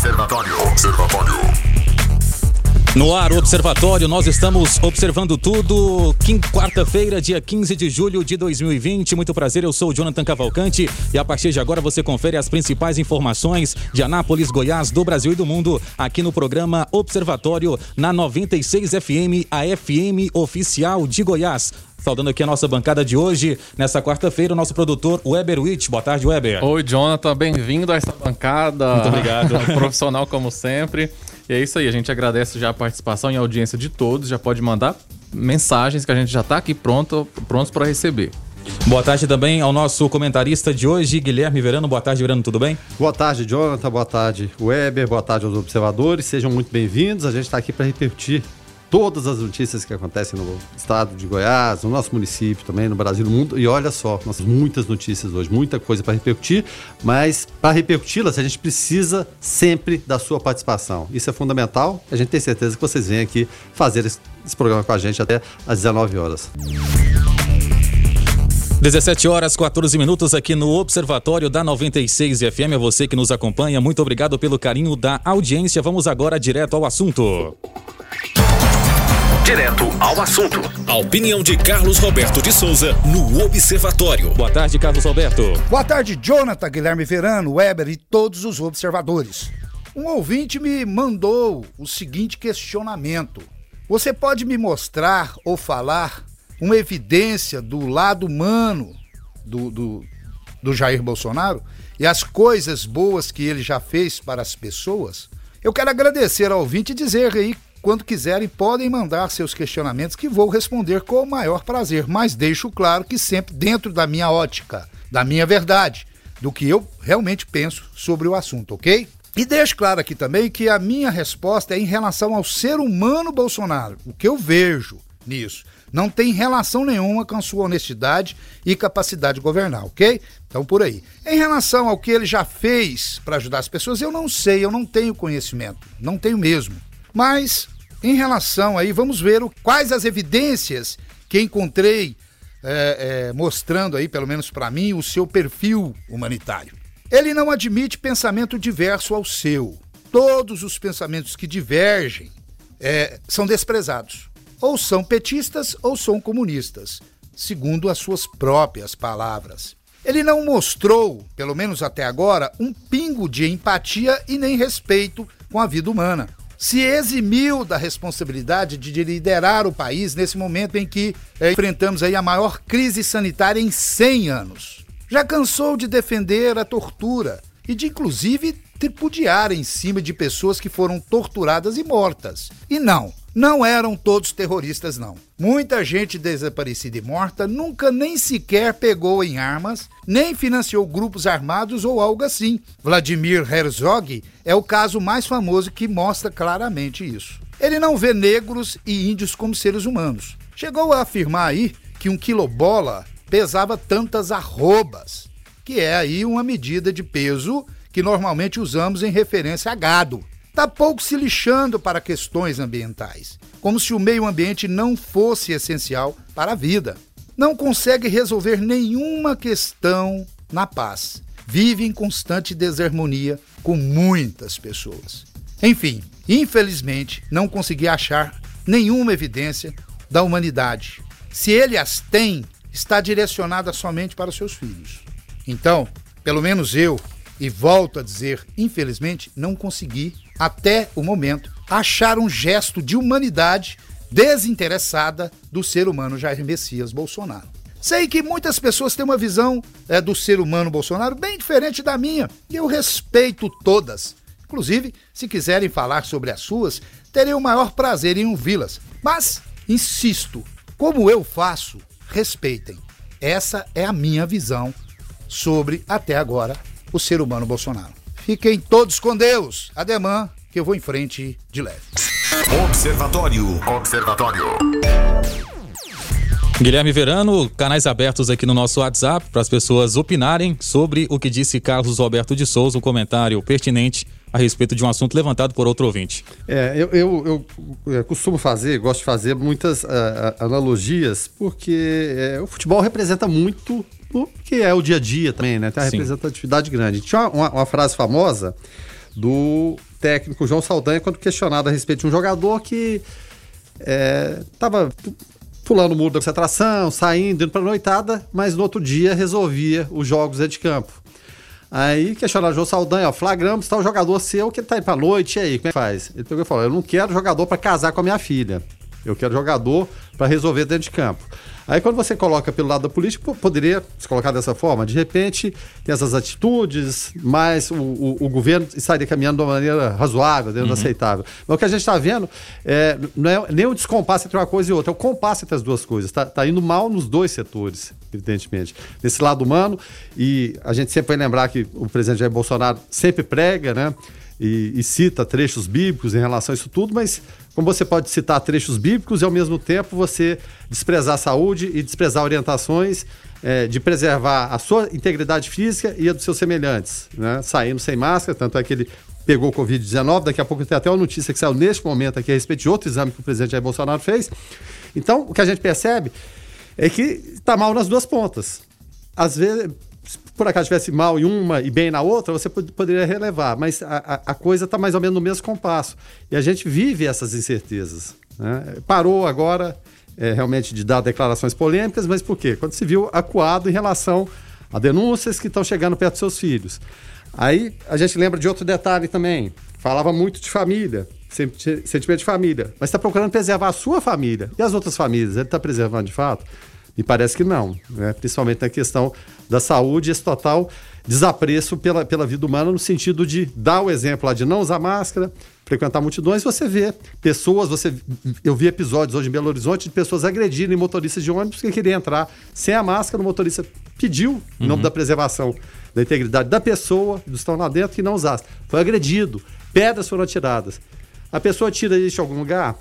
Observatório. Observatório. No ar, Observatório, nós estamos observando tudo. Quarta-feira, dia 15 de julho de 2020. Muito prazer, eu sou o Jonathan Cavalcante e a partir de agora você confere as principais informações de Anápolis, Goiás, do Brasil e do mundo aqui no programa Observatório na 96 FM, a FM oficial de Goiás. Saudando aqui a nossa bancada de hoje, nessa quarta-feira, o nosso produtor Weber Witt. Boa tarde, Weber. Oi, Jonathan, bem-vindo a essa bancada. Muito obrigado. Profissional como sempre. E é isso aí, a gente agradece já a participação e a audiência de todos. Já pode mandar mensagens que a gente já está aqui pronto, prontos para receber. Boa tarde também ao nosso comentarista de hoje, Guilherme Verano. Boa tarde, Verano, tudo bem? Boa tarde, Jonathan. Boa tarde, Weber. Boa tarde aos observadores. Sejam muito bem-vindos. A gente está aqui para repetir todas as notícias que acontecem no estado de Goiás, no nosso município também, no Brasil, no mundo. E olha só, nós temos muitas notícias hoje, muita coisa para repercutir, mas para repercuti-las a gente precisa sempre da sua participação. Isso é fundamental. A gente tem certeza que vocês vêm aqui fazer esse, programa com a gente até às 19 horas. 17 horas 14 minutos aqui no Observatório da 96 FM. É você que nos acompanha. Muito obrigado pelo carinho da audiência. Vamos agora direto ao assunto. Direto ao assunto. A opinião de Carlos Roberto de Souza no Observatório. Boa tarde, Carlos Roberto. Boa tarde, Jonathan, Guilherme Verano, Weber e todos os observadores. Um ouvinte me mandou o seguinte questionamento: Você pode me mostrar ou falar uma evidência do lado humano do, do, do Jair Bolsonaro e as coisas boas que ele já fez para as pessoas? Eu quero agradecer ao ouvinte e dizer aí quando quiserem, podem mandar seus questionamentos que vou responder com o maior prazer, mas deixo claro que sempre dentro da minha ótica, da minha verdade, do que eu realmente penso sobre o assunto, ok? E deixo claro aqui também que a minha resposta é em relação ao ser humano Bolsonaro, o que eu vejo nisso. Não tem relação nenhuma com a sua honestidade e capacidade de governar, ok? Então, por aí. Em relação ao que ele já fez para ajudar as pessoas, eu não sei, eu não tenho conhecimento, não tenho mesmo. Mas, em relação aí, vamos ver o, quais as evidências que encontrei é, é, mostrando aí, pelo menos para mim, o seu perfil humanitário. Ele não admite pensamento diverso ao seu. Todos os pensamentos que divergem é, são desprezados. Ou são petistas ou são comunistas, segundo as suas próprias palavras. Ele não mostrou, pelo menos até agora, um pingo de empatia e nem respeito com a vida humana se eximiu da responsabilidade de liderar o país nesse momento em que é, enfrentamos aí a maior crise sanitária em 100 anos. Já cansou de defender a tortura e de inclusive tripudiar em cima de pessoas que foram torturadas e mortas. E não, não eram todos terroristas, não. Muita gente desaparecida e morta nunca nem sequer pegou em armas, nem financiou grupos armados ou algo assim. Vladimir Herzog é o caso mais famoso que mostra claramente isso. Ele não vê negros e índios como seres humanos. Chegou a afirmar aí que um quilobola pesava tantas arrobas, que é aí uma medida de peso que normalmente usamos em referência a gado está pouco se lixando para questões ambientais, como se o meio ambiente não fosse essencial para a vida. Não consegue resolver nenhuma questão na paz. Vive em constante desarmonia com muitas pessoas. Enfim, infelizmente, não consegui achar nenhuma evidência da humanidade. Se ele as tem, está direcionada somente para os seus filhos. Então, pelo menos eu, e volto a dizer, infelizmente, não consegui, até o momento, achar um gesto de humanidade desinteressada do ser humano Jair Messias Bolsonaro. Sei que muitas pessoas têm uma visão é, do ser humano Bolsonaro bem diferente da minha, e eu respeito todas. Inclusive, se quiserem falar sobre as suas, terei o maior prazer em ouvi-las. Mas, insisto, como eu faço, respeitem. Essa é a minha visão sobre, até agora, o ser humano Bolsonaro. Fiquem todos com Deus. Ademã, que eu vou em frente de leve. Observatório. Observatório. Guilherme Verano, canais abertos aqui no nosso WhatsApp para as pessoas opinarem sobre o que disse Carlos Roberto de Souza, um comentário pertinente a respeito de um assunto levantado por outro ouvinte. É, eu, eu, eu, eu costumo fazer, gosto de fazer muitas uh, analogias, porque uh, o futebol representa muito que é o dia a dia também, né? Tem uma Sim. representatividade grande. Tinha uma, uma, frase famosa do técnico João Saldanha quando questionado a respeito de um jogador que estava pulando o muro da concentração, saindo, indo para noitada, mas no outro dia resolvia os jogos de campo. Aí questionaram o João Saldanha, ó, flagramos tal jogador seu que tá indo pra noite, e aí, como é que faz? Ele pegou e falou: Eu não quero jogador para casar com a minha filha. Eu quero jogador para resolver dentro de campo. Aí quando você coloca pelo lado da política, poderia se colocar dessa forma. De repente, tem essas atitudes, mas o, o, o governo estaria caminhando de uma maneira razoável, dentro uhum. aceitável. Mas o que a gente está vendo é, não é nem o descompasso entre uma coisa e outra, é o compasso entre as duas coisas. Está tá indo mal nos dois setores, evidentemente. Nesse lado humano, e a gente sempre vai lembrar que o presidente Jair Bolsonaro sempre prega, né? E, e, cita trechos bíblicos em relação a isso tudo, mas como você pode citar trechos bíblicos e ao mesmo tempo você desprezar a saúde e desprezar orientações é, de preservar a sua integridade física e a dos seus semelhantes, né? Saindo sem máscara, tanto é que ele pegou o Covid-19, daqui a pouco tem até uma notícia que saiu neste momento aqui a respeito de outro exame que o presidente Jair Bolsonaro fez. Então, o que a gente percebe é que está mal nas duas pontas. Às vezes, se por acaso estivesse mal em uma e bem na outra, você poderia relevar, mas a, a coisa está mais ou menos no mesmo compasso. E a gente vive essas incertezas. Né? Parou agora é, realmente de dar declarações polêmicas, mas por quê? Quando se viu acuado em relação a denúncias que estão chegando perto dos seus filhos. Aí a gente lembra de outro detalhe também. Falava muito de família, sentimento de família, mas está procurando preservar a sua família e as outras famílias. Ele está preservando de fato? Me parece que não, né? principalmente na questão da saúde, esse total desapreço pela, pela vida humana, no sentido de dar o exemplo lá de não usar máscara, frequentar multidões, você vê pessoas, você eu vi episódios hoje em Belo Horizonte de pessoas agredirem motoristas de ônibus que queriam entrar sem a máscara, o motorista pediu, em nome uhum. da preservação da integridade da pessoa, dos que estão lá dentro, que não usasse. Foi agredido, pedras foram atiradas. A pessoa tira isso de algum lugar,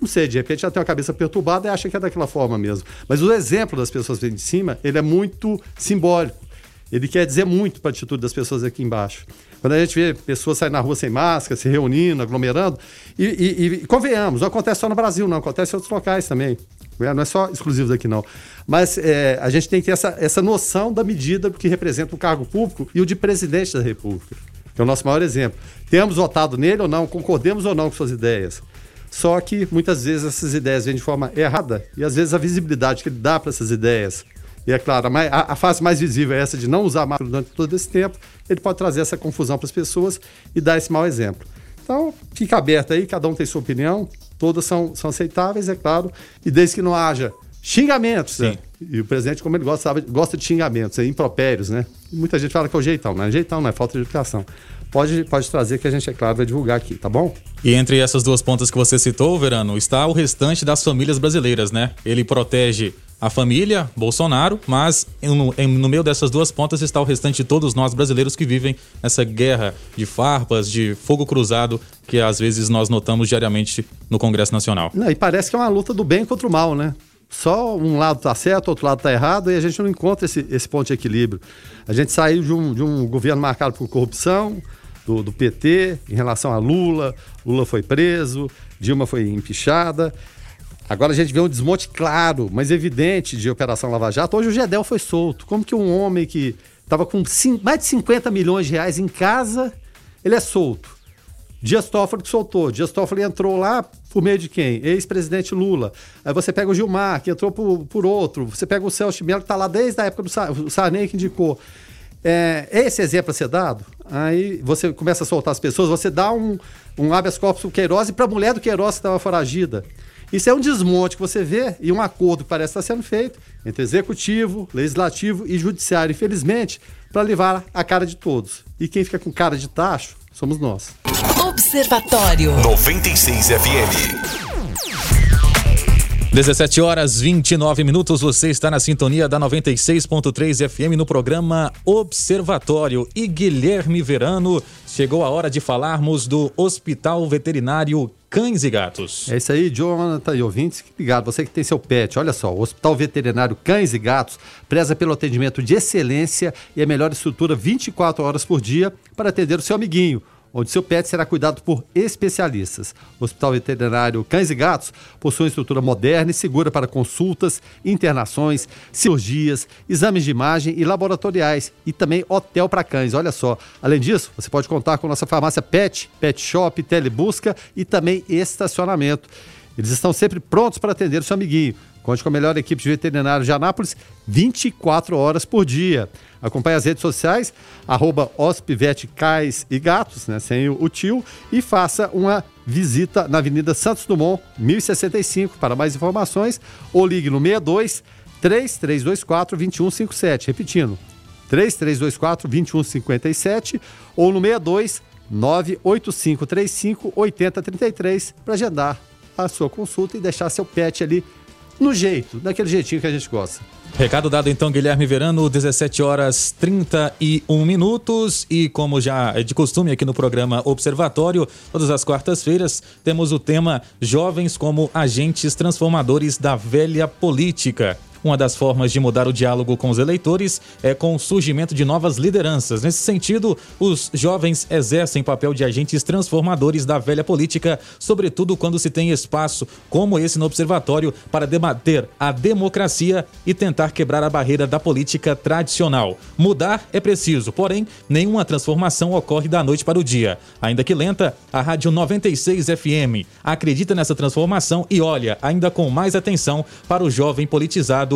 não sei, de repente já tem uma cabeça perturbada e acha que é daquela forma mesmo. Mas o exemplo das pessoas vêm de cima, ele é muito simbólico. Ele quer dizer muito para a atitude das pessoas aqui embaixo. Quando a gente vê pessoas saindo na rua sem máscara, se reunindo, aglomerando, e, e, e convenhamos, não acontece só no Brasil, não, acontece em outros locais também. Né? Não é só exclusivo daqui, não. Mas é, a gente tem que ter essa, essa noção da medida que representa o cargo público e o de presidente da República, que é o nosso maior exemplo. Temos votado nele ou não, concordemos ou não com suas ideias. Só que muitas vezes essas ideias vêm de forma errada e às vezes a visibilidade que ele dá para essas ideias. E é claro, a, a, fase mais visível é essa de não usar máscara durante todo esse tempo. Ele pode trazer essa confusão para as pessoas e dar esse mau exemplo. Então, fica aberto aí, cada um tem sua opinião, todas são, são aceitáveis, é claro, e desde que não haja xingamentos. Né? E o presidente, como ele gosta, gosta de xingamentos, impropérios, né? E muita gente fala que é o jeitão, não é jeitão, não é falta de educação pode, pode trazer que a gente, é claro, vai divulgar aqui, tá bom? E entre essas duas pontas que você citou, Verano, está o restante das famílias brasileiras, né? Ele protege a família, Bolsonaro, mas no, no, meio dessas duas pontas está o restante de todos nós brasileiros que vivem essa guerra de farpas, de fogo cruzado que às vezes nós notamos diariamente no Congresso Nacional. Não, e parece que é uma luta do bem contra o mal, né? Só um lado está certo, outro lado está errado, e a gente não encontra esse, esse ponto de equilíbrio. A gente saiu de um, de um governo marcado por corrupção, do, do PT em relação a Lula. Lula foi preso, Dilma foi empichada. Agora a gente vê um desmonte claro, mas evidente de Operação Lava Jato. Hoje o Gedel foi solto. Como que um homem que estava com mais de 50 milhões de reais em casa, ele é solto? Dias Toffoli que soltou. Dias Toffoli entrou lá por meio de quem? Ex-presidente Lula. Aí você pega o Gilmar, que entrou por, por outro. Você pega o Celso Mello, que está lá desde a época do Sarney, que indicou. É, esse exemplo a ser dado, aí você começa a soltar as pessoas, você dá um, um habeas corpus pro Queiroz e para a mulher do Queiroz que estava foragida. Isso é um desmonte que você vê e um acordo que parece estar sendo feito entre executivo, legislativo e judiciário, infelizmente, para levar a cara de todos. E quem fica com cara de tacho somos nós. Observatório 96 FM. 17 horas 29 minutos, você está na sintonia da 96.3 FM no programa Observatório. E Guilherme Verano, chegou a hora de falarmos do Hospital Veterinário Cães e Gatos. É isso aí, Jonathan e ouvintes. Obrigado. Você que tem seu pet, olha só, o Hospital Veterinário Cães e Gatos preza pelo atendimento de excelência e a melhor estrutura 24 horas por dia para atender o seu amiguinho onde seu pet será cuidado por especialistas. O Hospital Veterinário Cães e Gatos possui uma estrutura moderna e segura para consultas, internações, cirurgias, exames de imagem e laboratoriais e também hotel para cães. Olha só. Além disso, você pode contar com nossa farmácia Pet, Pet Shop, Telebusca e também estacionamento. Eles estão sempre prontos para atender o seu amiguinho. Conte com a melhor equipe de veterinários de Anápolis 24 horas por dia. Acompanhe as redes sociais, arroba Cais e Gatos, né, sem o, tio, e faça uma visita na Avenida Santos Dumont, 1065, para mais informações, ou ligue no 62 3324 2157, repetindo, 3324 2157 ou no 62 98535 8033 para agendar a sua consulta e deixar seu pet ali no jeito, daquele jeitinho que a gente gosta. Recado dado então, Guilherme Verano, 17 horas 31 minutos. E como já é de costume aqui no programa Observatório, todas as quartas-feiras temos o tema Jovens como Agentes Transformadores da Velha Política. Uma das formas de mudar o diálogo com os eleitores é com o surgimento de novas lideranças. Nesse sentido, os jovens exercem papel de agentes transformadores da velha política, sobretudo quando se tem espaço como esse no Observatório para debater a democracia e tentar quebrar a barreira da política tradicional. Mudar é preciso, porém, nenhuma transformação ocorre da noite para o dia. Ainda que lenta, a Rádio 96 FM acredita nessa transformação e olha ainda com mais atenção para o jovem politizado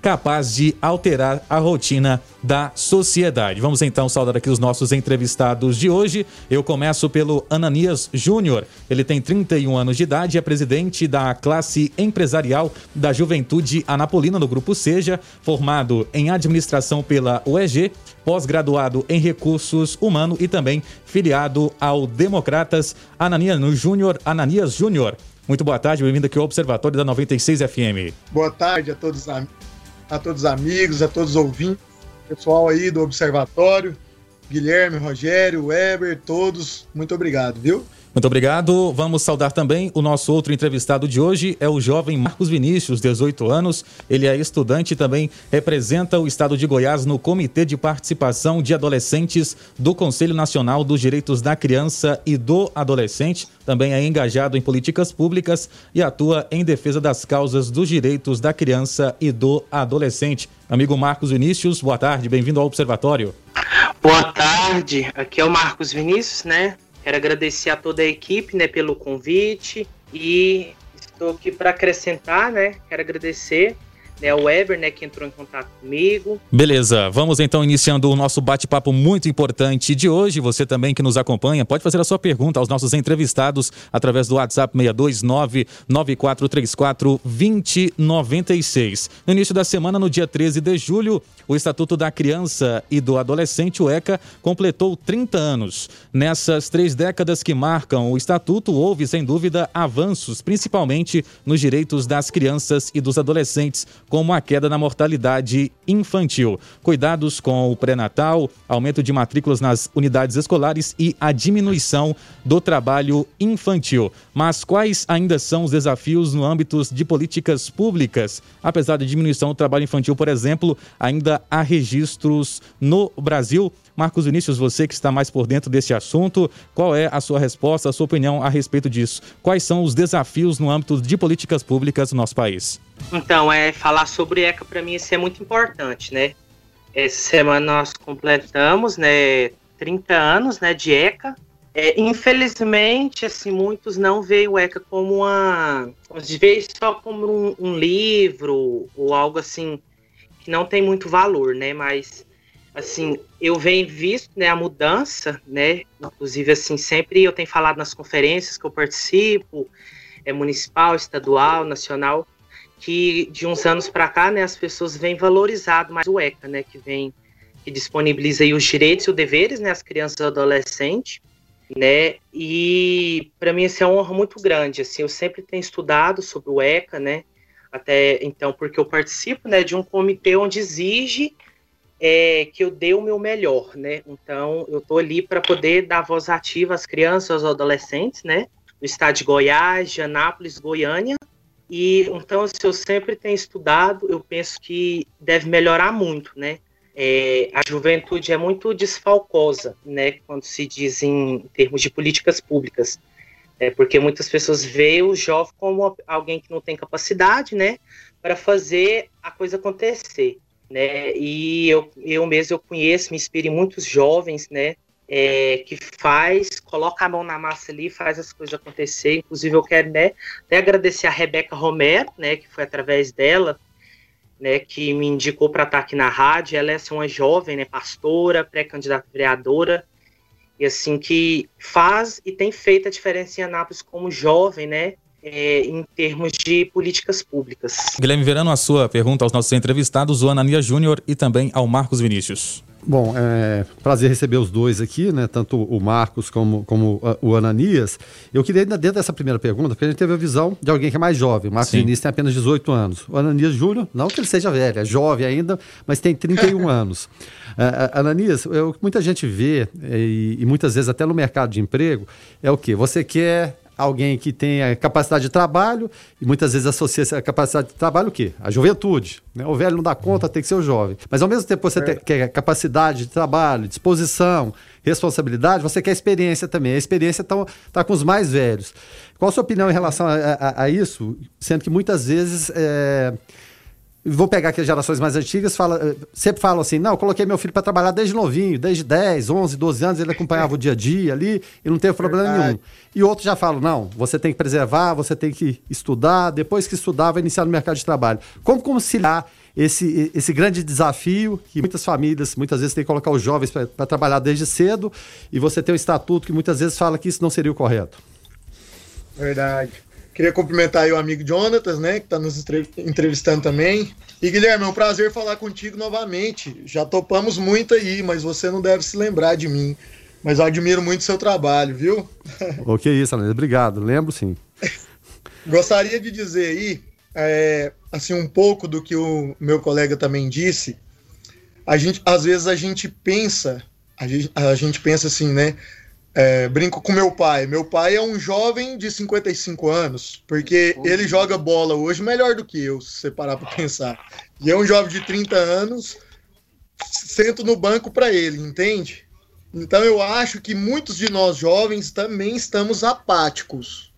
capaz de alterar a rotina da sociedade. Vamos então saudar aqui os nossos entrevistados de hoje. Eu começo pelo Ananias Júnior. Ele tem 31 anos de idade, é presidente da classe empresarial da Juventude Anapolina no grupo Seja, formado em administração pela UEG, pós-graduado em recursos humanos e também filiado ao Democratas Ananias Júnior. Ananias Júnior muito boa tarde, bem-vindo aqui ao Observatório da 96 FM. Boa tarde a todos, a todos os amigos, a todos os ouvintes, pessoal aí do Observatório, Guilherme, Rogério, Weber, todos, muito obrigado, viu? Muito obrigado. Vamos saudar também o nosso outro entrevistado de hoje, é o jovem Marcos Vinícius, 18 anos. Ele é estudante e também representa o estado de Goiás no Comitê de Participação de Adolescentes do Conselho Nacional dos Direitos da Criança e do Adolescente. Também é engajado em políticas públicas e atua em defesa das causas dos direitos da criança e do adolescente. Amigo Marcos Vinícius, boa tarde, bem-vindo ao Observatório. Boa tarde, aqui é o Marcos Vinícius, né? Quero agradecer a toda a equipe, né, pelo convite e estou aqui para acrescentar, né? Quero agradecer né, o Weber, né, que entrou em contato comigo. Beleza, vamos então iniciando o nosso bate-papo muito importante de hoje. Você também que nos acompanha, pode fazer a sua pergunta aos nossos entrevistados através do WhatsApp 629 9434 2096. No início da semana, no dia 13 de julho, o Estatuto da Criança e do Adolescente, o ECA, completou 30 anos. Nessas três décadas que marcam o Estatuto, houve, sem dúvida, avanços, principalmente nos direitos das crianças e dos adolescentes, como a queda na mortalidade infantil, cuidados com o pré-natal, aumento de matrículas nas unidades escolares e a diminuição do trabalho infantil. Mas quais ainda são os desafios no âmbito de políticas públicas? Apesar da diminuição do trabalho infantil, por exemplo, ainda há registros no Brasil. Marcos Vinícius, você que está mais por dentro desse assunto, qual é a sua resposta, a sua opinião a respeito disso? Quais são os desafios no âmbito de políticas públicas no nosso país? Então, é falar sobre ECA para mim isso é muito importante, né? Essa semana nós completamos, né, 30 anos, né, de ECA. É, infelizmente, assim, muitos não veem o ECA como uma, vezes só como um, um livro ou algo assim que não tem muito valor, né? Mas assim, eu venho visto, né, a mudança, né? Inclusive assim, sempre eu tenho falado nas conferências que eu participo, é municipal, estadual, nacional, que de uns anos para cá, né, as pessoas vêm valorizado mais o ECA, né, que vem que disponibiliza os direitos e os deveres, né, às crianças e adolescentes, né, e para mim isso é uma honra muito grande, assim, eu sempre tenho estudado sobre o ECA, né, até então porque eu participo, né, de um comitê onde exige é, que eu dê o meu melhor, né, então eu tô ali para poder dar voz ativa às crianças aos adolescentes, né, no estado de Goiás, de Anápolis, Goiânia, e então, se eu sempre tenho estudado, eu penso que deve melhorar muito, né? é, a juventude é muito desfalcosa, né, quando se diz em termos de políticas públicas. É porque muitas pessoas veem o jovem como alguém que não tem capacidade, né, para fazer a coisa acontecer, né? E eu, eu mesmo eu conheço, me inspiro em muitos jovens, né, é, que faz, coloca a mão na massa ali, faz as coisas acontecer. Inclusive eu quero, né, até agradecer a Rebeca Romero, né, que foi através dela né, que me indicou para estar aqui na rádio. Ela é assim, uma jovem, né, pastora, pré-candidata vereadora, e assim que faz e tem feito a diferença em Anápolis como jovem, né, é, em termos de políticas públicas. Guilherme Verano, a sua pergunta aos nossos entrevistados, o Anania Júnior e também ao Marcos Vinícius. Bom, é prazer receber os dois aqui, né? Tanto o Marcos como, como o Ananias. Eu queria, ainda dentro dessa primeira pergunta, porque a gente teve a visão de alguém que é mais jovem. O Marcos Vinícius tem apenas 18 anos. O Ananias Júnior, não que ele seja velho, é jovem ainda, mas tem 31 anos. Uh, Ananias, eu, muita gente vê, e, e muitas vezes até no mercado de emprego, é o quê? Você quer alguém que tenha capacidade de trabalho, e muitas vezes associa essa capacidade de trabalho o quê? A juventude. Né? O velho não dá conta, tem que ser o jovem. Mas ao mesmo tempo você é. quer capacidade de trabalho, disposição, responsabilidade, você quer experiência também. A experiência está tá com os mais velhos. Qual a sua opinião em relação a, a, a isso? Sendo que muitas vezes. É vou pegar aqui as gerações mais antigas, fala, eh, sempre falam assim: não, eu coloquei meu filho para trabalhar desde novinho, desde 10, 11, 12 anos, ele acompanhava o dia a dia ali e não teve problema Verdade. nenhum. E outros já falam: não, você tem que preservar, você tem que estudar, depois que estudar, vai iniciar no mercado de trabalho. Como conciliar esse, esse grande desafio que muitas famílias, muitas vezes, têm que colocar os jovens para trabalhar desde cedo e você tem um estatuto que muitas vezes fala que isso não seria o correto? Verdade. Queria cumprimentar aí o amigo Jonatas, né, que está nos entrevistando também. E Guilherme, é um prazer falar contigo novamente. Já topamos muito aí, mas você não deve se lembrar de mim. Mas eu admiro muito o seu trabalho, viu? O que é isso, Alex? Obrigado, lembro sim. Gostaria de dizer aí, é, assim, um pouco do que o meu colega também disse. A gente, às vezes a gente pensa, a gente, a gente pensa assim, né? É, brinco com meu pai. Meu pai é um jovem de 55 anos, porque ele joga bola hoje melhor do que eu, se você parar para pensar. E é um jovem de 30 anos, sento no banco para ele, entende? Então eu acho que muitos de nós jovens também estamos apáticos.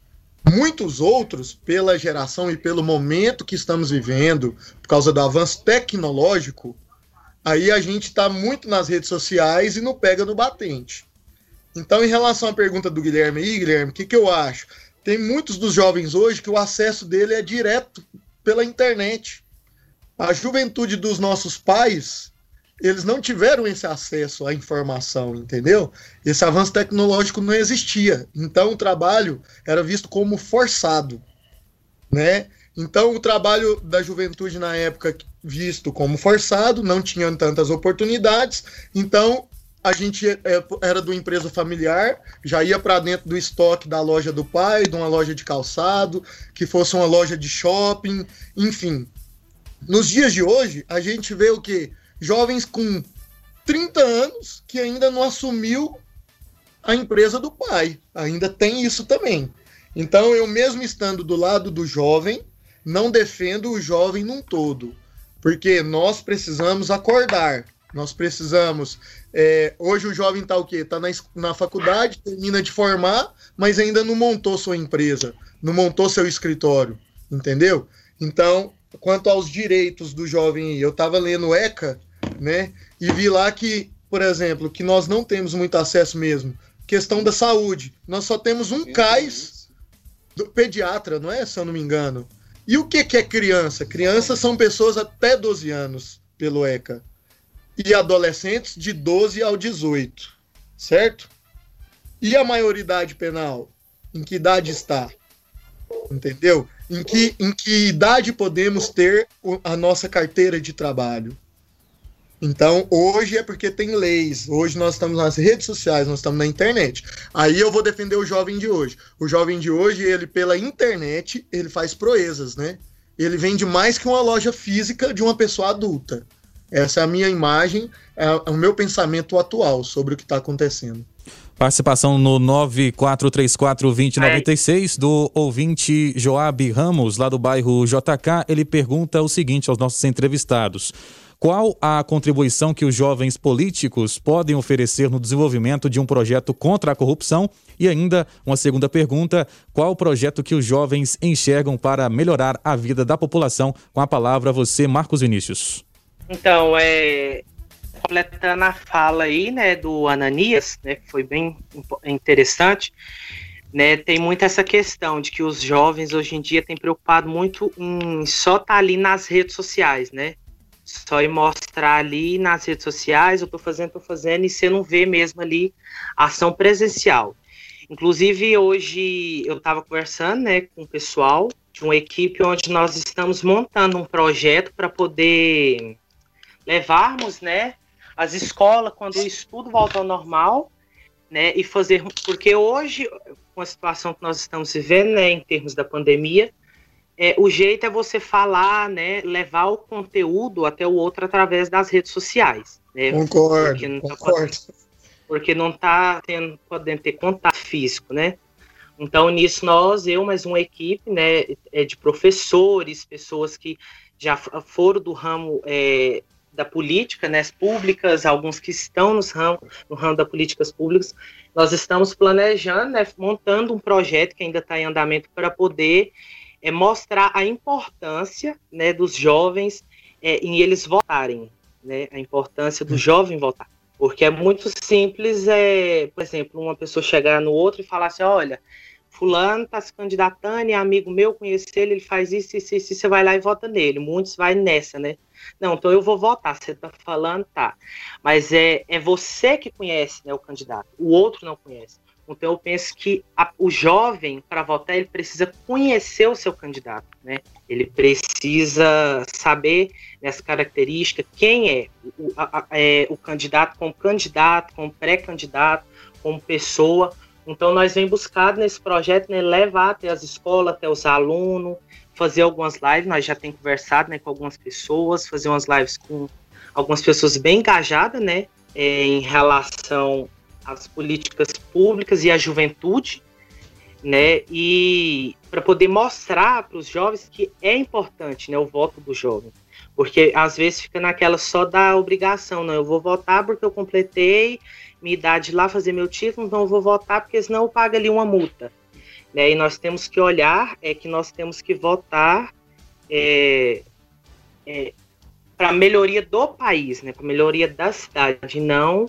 Muitos outros, pela geração e pelo momento que estamos vivendo, por causa do avanço tecnológico, aí a gente está muito nas redes sociais e não pega no batente. Então, em relação à pergunta do Guilherme aí, Guilherme, o que, que eu acho? Tem muitos dos jovens hoje que o acesso dele é direto pela internet. A juventude dos nossos pais, eles não tiveram esse acesso à informação, entendeu? Esse avanço tecnológico não existia. Então, o trabalho era visto como forçado, né? Então, o trabalho da juventude na época visto como forçado, não tinham tantas oportunidades. Então, a gente é, era do empresa familiar, já ia para dentro do estoque da loja do pai, de uma loja de calçado, que fosse uma loja de shopping, enfim. Nos dias de hoje, a gente vê o que? Jovens com 30 anos que ainda não assumiu a empresa do pai. Ainda tem isso também. Então, eu mesmo estando do lado do jovem, não defendo o jovem num todo. Porque nós precisamos acordar. Nós precisamos. É, hoje o jovem está o quê? Está na, na faculdade, termina de formar, mas ainda não montou sua empresa, não montou seu escritório, entendeu? Então, quanto aos direitos do jovem, eu estava lendo ECA, né? E vi lá que, por exemplo, que nós não temos muito acesso mesmo. Questão da saúde. Nós só temos um CAIS do pediatra, não é? Se eu não me engano. E o que, que é criança? Crianças são pessoas até 12 anos, pelo ECA e adolescentes de 12 ao 18, certo? E a maioridade penal? Em que idade está? Entendeu? Em que, em que idade podemos ter a nossa carteira de trabalho? Então, hoje é porque tem leis. Hoje nós estamos nas redes sociais, nós estamos na internet. Aí eu vou defender o jovem de hoje. O jovem de hoje, ele pela internet, ele faz proezas, né? Ele vende mais que uma loja física de uma pessoa adulta. Essa é a minha imagem, é, é o meu pensamento atual sobre o que está acontecendo. Participação no 9434-2096 do ouvinte Joab Ramos, lá do bairro JK. Ele pergunta o seguinte aos nossos entrevistados: Qual a contribuição que os jovens políticos podem oferecer no desenvolvimento de um projeto contra a corrupção? E ainda uma segunda pergunta: qual o projeto que os jovens enxergam para melhorar a vida da população? Com a palavra você, Marcos Vinícius. Então, é, completando a fala aí, né, do Ananias, né, que foi bem interessante, né, tem muito essa questão de que os jovens hoje em dia têm preocupado muito em só estar tá ali nas redes sociais, né, só ir mostrar ali nas redes sociais, eu tô fazendo, tô fazendo, e você não vê mesmo ali ação presencial. Inclusive, hoje eu estava conversando, né, com o pessoal de uma equipe onde nós estamos montando um projeto para poder levarmos, né, as escolas quando o estudo volta ao normal, né, e fazer, porque hoje, com a situação que nós estamos vivendo, né, em termos da pandemia, é, o jeito é você falar, né, levar o conteúdo até o outro através das redes sociais. Né, concordo, porque não tá concordo. Tá, porque não está tendo, podendo ter contato físico, né? Então, nisso, nós, eu, mais uma equipe, né, é de professores, pessoas que já foram do ramo é, da política, né, públicas, alguns que estão nos ramo, no ramo das políticas públicas, nós estamos planejando, né, montando um projeto que ainda está em andamento para poder é, mostrar a importância né, dos jovens é, em eles votarem, né, a importância do jovem votar. Porque é muito simples, é, por exemplo, uma pessoa chegar no outro e falar assim, olha, fulano está se candidatando, é amigo meu, conhece ele, ele faz isso, isso, isso, você vai lá e vota nele. Muitos vai nessa, né? Não, então eu vou votar. Você está falando, tá. Mas é, é você que conhece né, o candidato, o outro não conhece. Então eu penso que a, o jovem, para votar, ele precisa conhecer o seu candidato, né? Ele precisa saber essa característica, quem é o, a, é, o candidato como candidato, como pré-candidato, como pessoa. Então nós vem buscar nesse projeto né, levar até as escolas, até os alunos, fazer algumas lives, nós já temos conversado né, com algumas pessoas, fazer umas lives com algumas pessoas bem engajadas, né, é, em relação às políticas públicas e à juventude, né, e para poder mostrar para os jovens que é importante, né, o voto do jovem, porque às vezes fica naquela só da obrigação, não, eu vou votar porque eu completei minha idade lá fazer meu título, então eu vou votar porque senão eu pago ali uma multa. Né? E nós temos que olhar, é que nós temos que votar é, é, para a melhoria do país, né? para a melhoria da cidade, não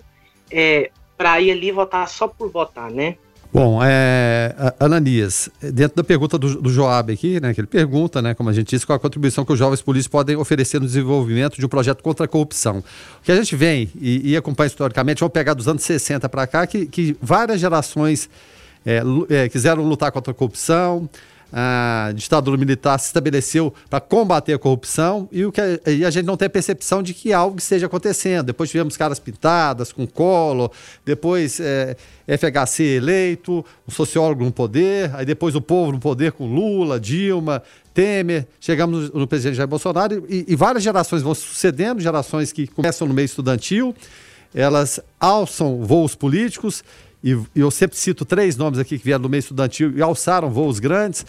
é, para ir ali votar só por votar, né? Bom, é, Ananias, dentro da pergunta do, do Joab aqui, né, que ele pergunta, né, como a gente disse, qual a contribuição que os jovens polícias podem oferecer no desenvolvimento de um projeto contra a corrupção. O que a gente vem e, e acompanha historicamente, vamos pegar dos anos 60 para cá, que, que várias gerações é, é, quiseram lutar contra a corrupção, a ditadura militar se estabeleceu para combater a corrupção e, o que e a gente não tem a percepção de que algo esteja acontecendo. Depois tivemos caras pintadas com colo, depois é, FHC eleito, o sociólogo no poder, aí depois o povo no poder com Lula, Dilma, Temer, chegamos no, no presidente Jair Bolsonaro e, e várias gerações vão sucedendo, gerações que começam no meio estudantil, elas alçam voos políticos e, eu sempre cito três nomes aqui que vieram do meio estudantil e alçaram voos grandes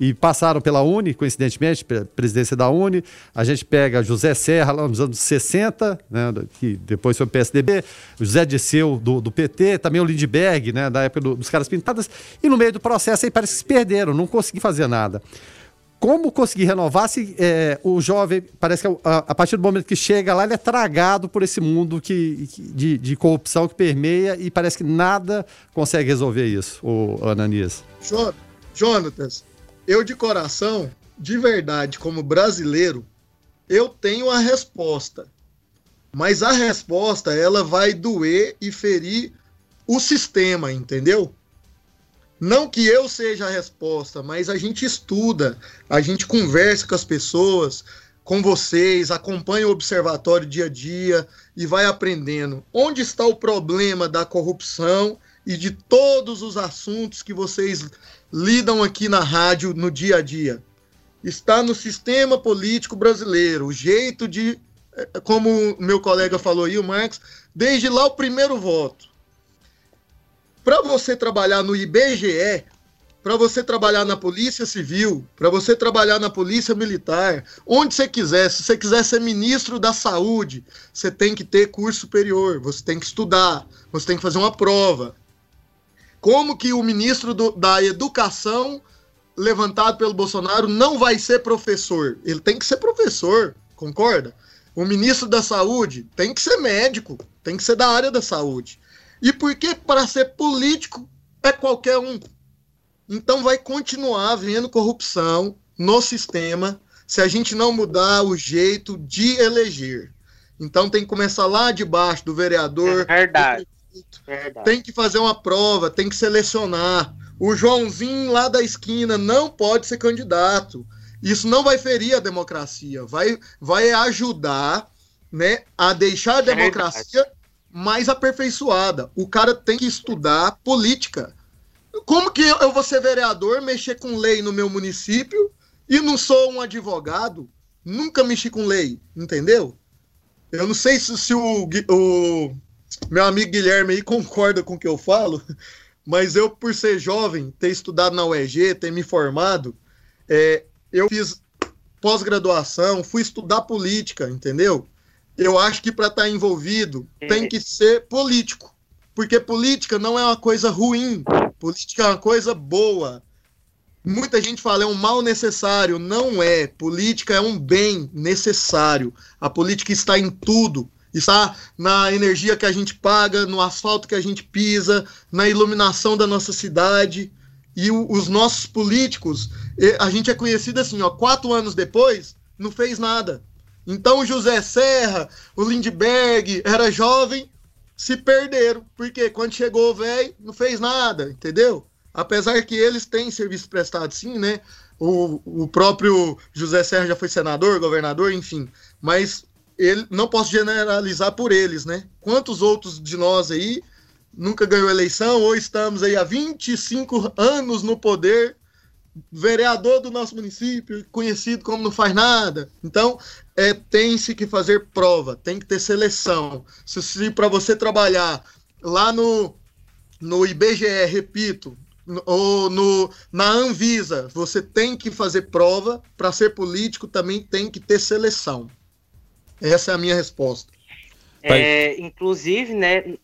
e passaram pela Uni, coincidentemente, presidência da Uni. A gente pega José Serra, lá nos anos 60, né, que depois foi o PSDB, José Disseu, do, do PT, também o Lindbergh, né, da época do, dos caras pintadas, e no meio do processo aí parece que se perderam, não conseguiram fazer nada como conseguir renovar se é, o jovem, parece que a, a, partir do momento que chega lá, ele é tragado por esse mundo que, que de, de, corrupção que permeia e parece que nada consegue resolver isso, o Ananias. Jonatas, eu de coração, de verdade, como brasileiro, eu tenho a resposta. Mas a resposta, ela vai doer e ferir o sistema, entendeu? Não que eu seja a resposta, mas a gente estuda, a gente conversa com as pessoas, com vocês, acompanha o observatório dia a dia e vai aprendendo onde está o problema da corrupção e de todos os assuntos que vocês lidam aqui na rádio no dia a dia. Está no sistema político brasileiro, o jeito de, eh, como meu colega falou aí, o Marcos, desde lá o primeiro voto para você trabalhar no IBGE, para você trabalhar na Polícia Civil, para você trabalhar na Polícia Militar, onde você quiser, se você quiser ser ministro da Saúde, você tem que ter curso superior, você tem que estudar, você tem que fazer uma prova. Como que o ministro do, da Educação, levantado pelo Bolsonaro, não vai ser professor? Ele tem que ser professor, concorda? O ministro da Saúde tem que ser médico, tem que ser da área da saúde. E por que para ser político é qualquer um? Então vai continuar havendo corrupção no sistema se a gente não mudar o jeito de eleger. Então tem que começar lá de baixo do vereador. É verdade. Verdade. Tem que fazer uma prova, tem que selecionar. O Joãozinho lá da esquina não pode ser candidato. Isso não vai ferir a democracia, vai, vai ajudar né, a deixar a democracia mais aperfeiçoada. O cara tem que estudar política. Como que eu vou ser vereador, mexer com lei no meu município e não sou um advogado? Nunca mexi com lei, entendeu? Eu não sei se, se o, o, meu amigo Guilherme aí concorda com o que eu falo, mas eu, por ser jovem, ter estudado na UEG, ter me formado, é, eu fiz pós-graduação, fui estudar política, entendeu? Eu acho que para estar tá envolvido tem que ser político, porque política não é uma coisa ruim, Política é uma coisa boa. Muita gente fala é um mal necessário. Não é. Política é um bem necessário. A política está em tudo. Está na energia que a gente paga, no asfalto que a gente pisa, na iluminação da nossa cidade. E o, os nossos políticos, a gente é conhecido assim, ó, quatro anos depois, não fez nada. Então o José Serra, o Lindbergh, era jovem, se perderam, porque quando chegou o velho, não fez nada, entendeu? Apesar que eles têm serviço prestado sim, né? O, o próprio José Serra já foi senador, governador, enfim. Mas ele não posso generalizar por eles, né? Quantos outros de nós aí nunca ganhou eleição ou estamos aí há 25 anos no poder vereador do nosso município, conhecido como não faz nada. Então, é, tem-se que fazer prova, tem que ter seleção. Se, se para você trabalhar lá no, no IBGE, repito, ou no, na Anvisa, você tem que fazer prova. Para ser político, também tem que ter seleção. Essa é a minha resposta. É, inclusive, né,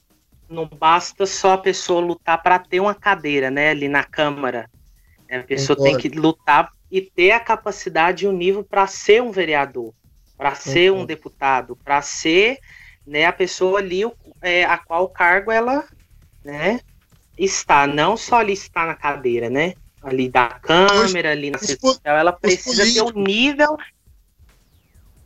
não basta só a pessoa lutar para ter uma cadeira, né, ali na Câmara. A pessoa Concordo. tem que lutar e ter a capacidade e o nível para ser um vereador, para ser um deputado, para ser né, a pessoa ali é, a qual cargo ela né, está, não só ali está na cadeira, né? Ali da câmera, ali na social, ela precisa ter um nível.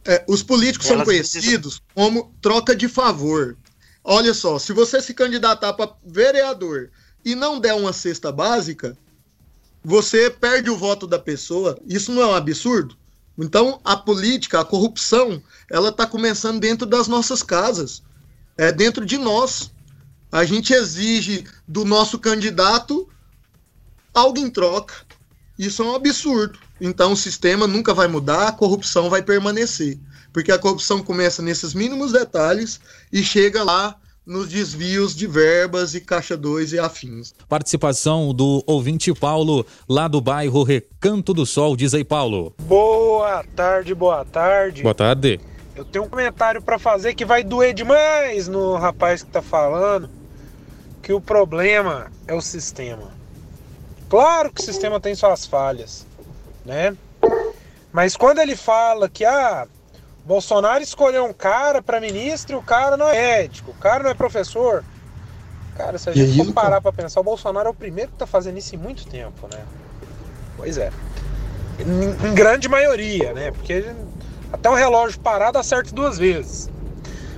É, os políticos são conhecidos como troca de favor. Olha só, se você se candidatar para vereador e não der uma cesta básica, você perde o voto da pessoa. Isso não é um absurdo? Então, a política, a corrupção, ela está começando dentro das nossas casas, é dentro de nós. A gente exige do nosso candidato algo em troca. Isso é um absurdo. Então, o sistema nunca vai mudar, a corrupção vai permanecer. Porque a corrupção começa nesses mínimos detalhes e chega lá nos desvios de verbas e caixa 2 e afins. Participação do ouvinte Paulo, lá do bairro Recanto do Sol, diz aí, Paulo. Boa tarde, boa tarde. Boa tarde. Eu tenho um comentário para fazer que vai doer demais no rapaz que tá falando que o problema é o sistema. Claro que o sistema tem suas falhas, né? Mas quando ele fala que ah, Bolsonaro escolheu um cara para ministro e o cara não é médico, o cara não é professor. Cara, se a gente for parar para pensar, o Bolsonaro é o primeiro que tá fazendo isso em muito tempo, né? Pois é. Em, em grande maioria, né? Porque até o relógio parar dá certo duas vezes.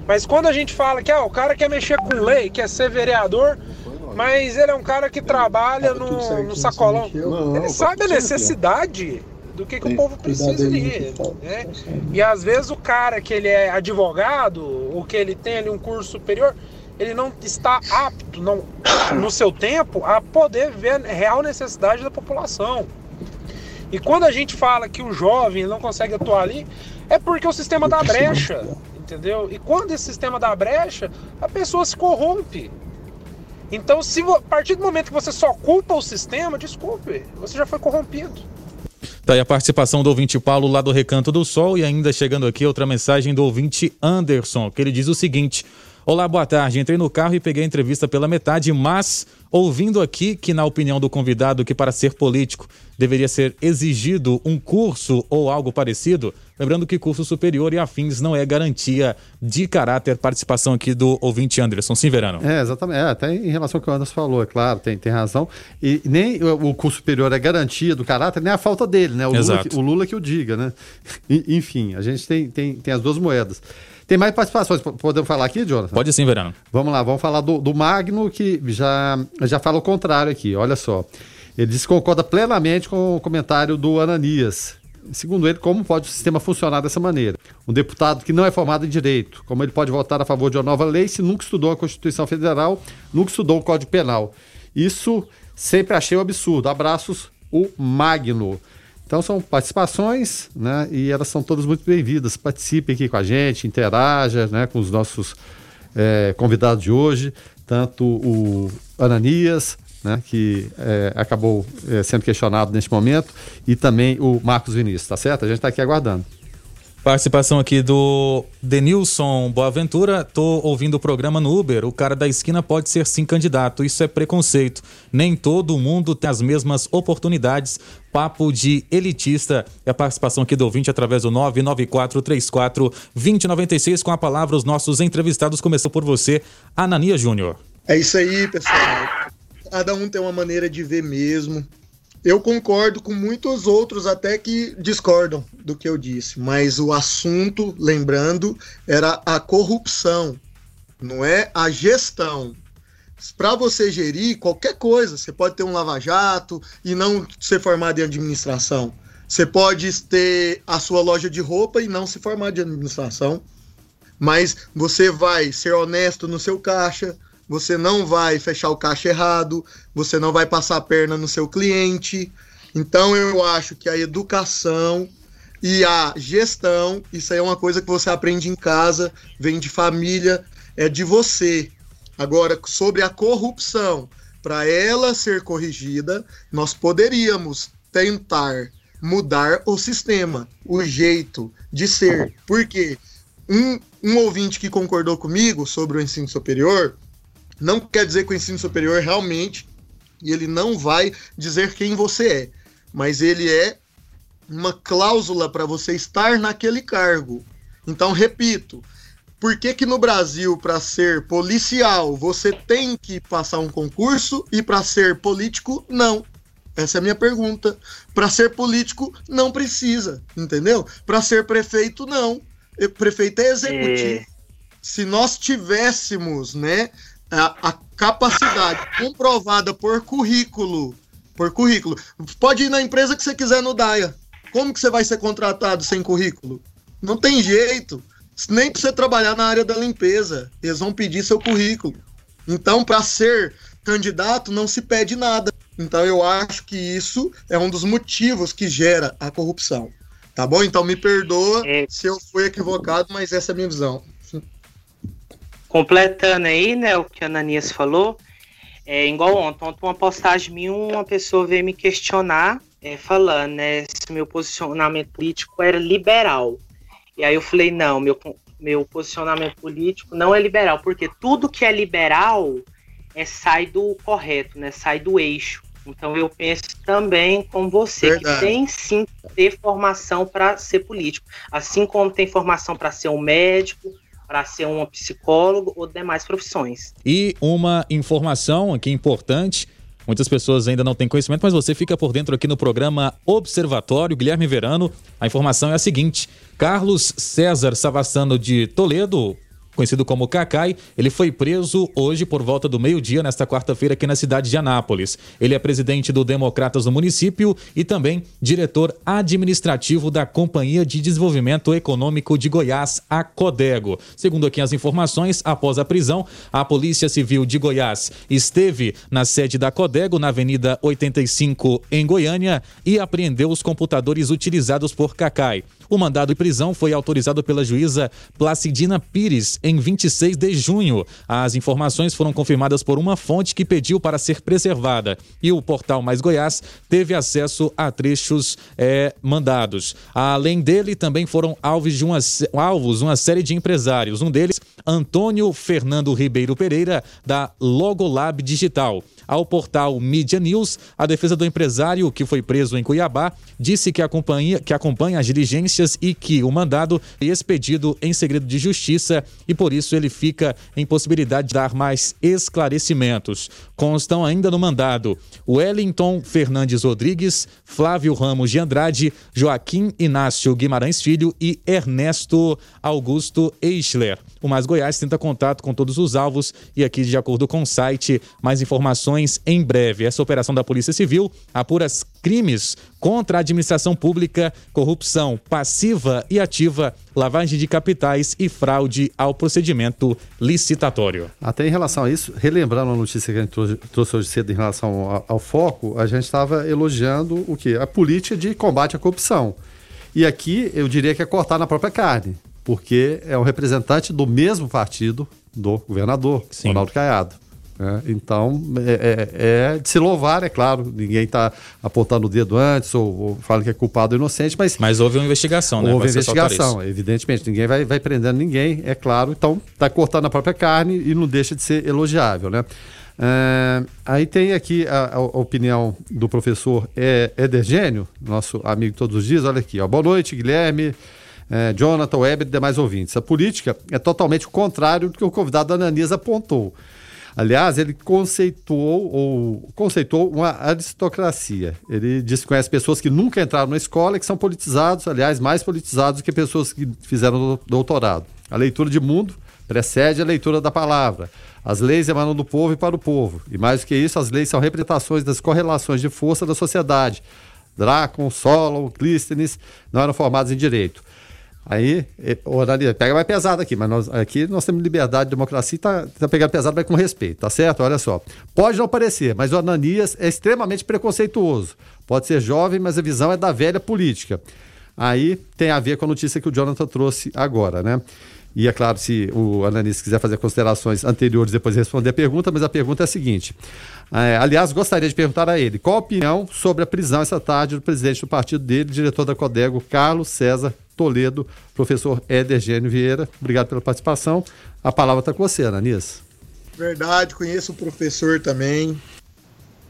Mas quando a gente fala que ah, o cara quer mexer com lei, quer ser vereador, mas ele é um cara que trabalha no, no sacolão. Ele sabe a necessidade do que, que o povo precisa ali. Né? E às vezes o cara que ele é advogado, ou que ele tem ali um curso superior, ele não está apto não, no seu tempo a poder ver a real necessidade da população. E quando a gente fala que o jovem não consegue atuar ali, é porque o sistema dá brecha, entendeu? E quando esse sistema dá brecha, a pessoa se corrompe. Então, se a partir do momento que você só culpa o sistema, desculpe, você já foi corrompido. Tá aí a participação do ouvinte Paulo lá do Recanto do Sol e ainda chegando aqui outra mensagem do ouvinte Anderson, que ele diz o seguinte: Olá, boa tarde. Entrei no carro e peguei a entrevista pela metade, mas ouvindo aqui que, na opinião do convidado, que para ser político deveria ser exigido um curso ou algo parecido, lembrando que curso superior e afins não é garantia de caráter. Participação aqui do ouvinte Anderson Silverano. É, exatamente. É, até em relação ao que o Anderson falou, é claro, tem, tem razão. E nem o curso superior é garantia do caráter, nem a falta dele, né? O, Lula que, o Lula que o diga, né? Enfim, a gente tem, tem, tem as duas moedas. Tem mais participações, podemos falar aqui, Jonathan? Pode sim, Verano. Vamos lá, vamos falar do, do Magno, que já, já fala o contrário aqui, olha só. Ele diz que concorda plenamente com o comentário do Ananias. Segundo ele, como pode o sistema funcionar dessa maneira? Um deputado que não é formado em direito, como ele pode votar a favor de uma nova lei se nunca estudou a Constituição Federal, nunca estudou o Código Penal? Isso sempre achei um absurdo. Abraços, o Magno. Então são participações, né? E elas são todas muito bem-vindas. Participe aqui com a gente, interaja, né? Com os nossos é, convidados de hoje, tanto o Ananias, né? Que é, acabou é, sendo questionado neste momento, e também o Marcos Vinícius, tá certo? A gente está aqui aguardando. Participação aqui do Denilson Boaventura. Tô ouvindo o programa no Uber. O cara da esquina pode ser sim candidato. Isso é preconceito. Nem todo mundo tem as mesmas oportunidades. Papo de elitista. É a participação aqui do ouvinte através do 99434-2096. Com a palavra, os nossos entrevistados. Começou por você, Anania Júnior. É isso aí, pessoal. Cada um tem uma maneira de ver mesmo. Eu concordo com muitos outros até que discordam do que eu disse, mas o assunto, lembrando, era a corrupção, não é a gestão. Para você gerir qualquer coisa, você pode ter um lava-jato e não ser formado em administração. Você pode ter a sua loja de roupa e não se formar de administração. Mas você vai ser honesto no seu caixa, você não vai fechar o caixa errado, você não vai passar a perna no seu cliente. Então eu acho que a educação e a gestão, isso aí é uma coisa que você aprende em casa, vem de família, é de você. Agora, sobre a corrupção, para ela ser corrigida, nós poderíamos tentar mudar o sistema, o jeito de ser. Porque um, um ouvinte que concordou comigo sobre o ensino superior, não quer dizer que o ensino superior realmente, e ele não vai dizer quem você é, mas ele é uma cláusula para você estar naquele cargo. Então, repito, por que, que no Brasil, para ser policial, você tem que passar um concurso e para ser político, não? Essa é a minha pergunta. Para ser político, não precisa, entendeu? Para ser prefeito, não. Prefeito é executivo. É. Se nós tivéssemos, né, a, a capacidade comprovada por currículo, por currículo. Pode ir na empresa que você quiser no DAIA. Como que você vai ser contratado sem currículo? Não tem jeito. Nem para você trabalhar na área da limpeza. Eles vão pedir seu currículo. Então, para ser candidato, não se pede nada. Então, eu acho que isso é um dos motivos que gera a corrupção. Tá bom? Então, me perdoa é. se eu fui equivocado, mas essa é a minha visão. Completando aí, né, o que a Ananias falou, é igual ontem, ontem uma postagem minha, uma pessoa veio me questionar, é, falando, né, se meu posicionamento político era liberal. E aí eu falei, não, meu, meu posicionamento político não é liberal, porque tudo que é liberal é sai do correto, né, sai do eixo. Então eu penso também com você, Verdade. que tem sim que ter formação para ser político. Assim como tem formação para ser um médico, para ser um psicólogo ou demais profissões. E uma informação aqui importante. Muitas pessoas ainda não têm conhecimento, mas você fica por dentro aqui no programa Observatório Guilherme Verano. A informação é a seguinte: Carlos César Savassano de Toledo, conhecido como Cacai, ele foi preso hoje por volta do meio-dia, nesta quarta-feira, aqui na cidade de Anápolis. Ele é presidente do Democratas do município e também diretor administrativo da Companhia de Desenvolvimento Econômico de Goiás, a Codego. Segundo aqui as informações, após a prisão, a Polícia Civil de Goiás esteve na sede da Codego, na Avenida 85, em Goiânia, e apreendeu os computadores utilizados por Cacai. O mandado de prisão foi autorizado pela juíza Placidina Pires, em em 26 de junho. As informações foram confirmadas por uma fonte que pediu para ser preservada e o portal Mais Goiás teve acesso a trechos é, mandados. Além dele, também foram alvos, de uma, alvos uma série de empresários. Um deles, Antônio Fernando Ribeiro Pereira, da Logolab Digital. Ao portal Media News, a defesa do empresário que foi preso em Cuiabá disse que acompanha, que acompanha as diligências e que o mandado foi expedido em segredo de justiça e por isso ele fica em possibilidade de dar mais esclarecimentos. Constam ainda no mandado Wellington Fernandes Rodrigues, Flávio Ramos de Andrade, Joaquim Inácio Guimarães Filho e Ernesto Augusto Eichler. O Mais Goiás tenta contato com todos os alvos e aqui, de acordo com o site, mais informações em breve. Essa operação da Polícia Civil apura crimes contra a administração pública, corrupção passiva e ativa, lavagem de capitais e fraude ao procedimento licitatório. Até em relação a isso, relembrando a notícia que a gente trouxe, hoje cedo em relação ao, ao foco, a gente estava elogiando o que? A política de combate à corrupção. E aqui eu diria que é cortar na própria carne porque é um representante do mesmo partido do governador, Sim. Ronaldo Caiado. É, então, é, é, é, de se louvar, é claro. Ninguém está apontando o dedo antes ou, ou falando que é culpado ou inocente, mas. Mas houve uma investigação, né? Houve uma investigação, evidentemente. Ninguém vai, vai prendendo ninguém, é claro. Então, está cortando a própria carne e não deixa de ser elogiável, né? É, aí tem aqui a, a, opinião do professor Eder Gênio, nosso amigo todos os dias. Olha aqui, ó. Boa noite, Guilherme é, Jonathan Weber e demais ouvintes. A política é totalmente o contrário do que o convidado Ananias apontou. Aliás, ele conceituou ou conceituou uma aristocracia. Ele diz que conhece pessoas que nunca entraram na escola e que são politizados, aliás, mais politizados do que pessoas que fizeram doutorado. A leitura de mundo precede a leitura da palavra. As leis emanam do povo e para o povo. E mais do que isso, as leis são representações das correlações de força da sociedade. Drácon, Solon, Clístenes não eram formados em direito. Aí, o Ananias, pega mais pesado aqui, mas nós, aqui nós temos liberdade, democracia, tá, tá pegando pesado, mas com respeito, tá certo? Olha só. Pode não parecer, mas o Ananias é extremamente preconceituoso. Pode ser jovem, mas a visão é da velha política. Aí tem a ver com a notícia que o Jonathan trouxe agora, né? E é claro, se o Ananias quiser fazer considerações anteriores, depois responder a pergunta, mas a pergunta é a seguinte. É, aliás, gostaria de perguntar a ele Toledo, professor Éder Gênio Vieira. Obrigado pela participação. A palavra está com você, Ananias. Verdade, conheço o professor também.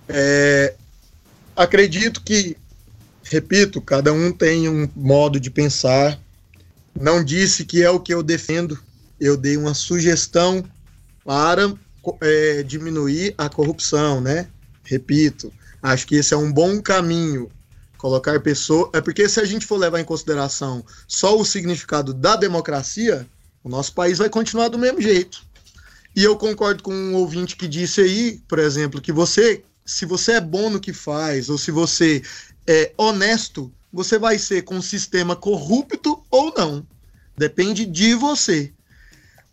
É, acredito que, repito, cada um tem um modo de pensar. Não disse que é o que eu defendo. Eu dei uma sugestão para é, diminuir a corrupção, né? Repito, acho que esse é um bom caminho colocar pessoas. É porque se a gente for levar em consideração só o significado da democracia, o nosso país vai continuar do mesmo jeito. E eu concordo com um ouvinte que disse aí, por exemplo, que você, se você é bom no que faz, ou se você é honesto, você vai ser com um sistema corrupto ou não. Depende de você.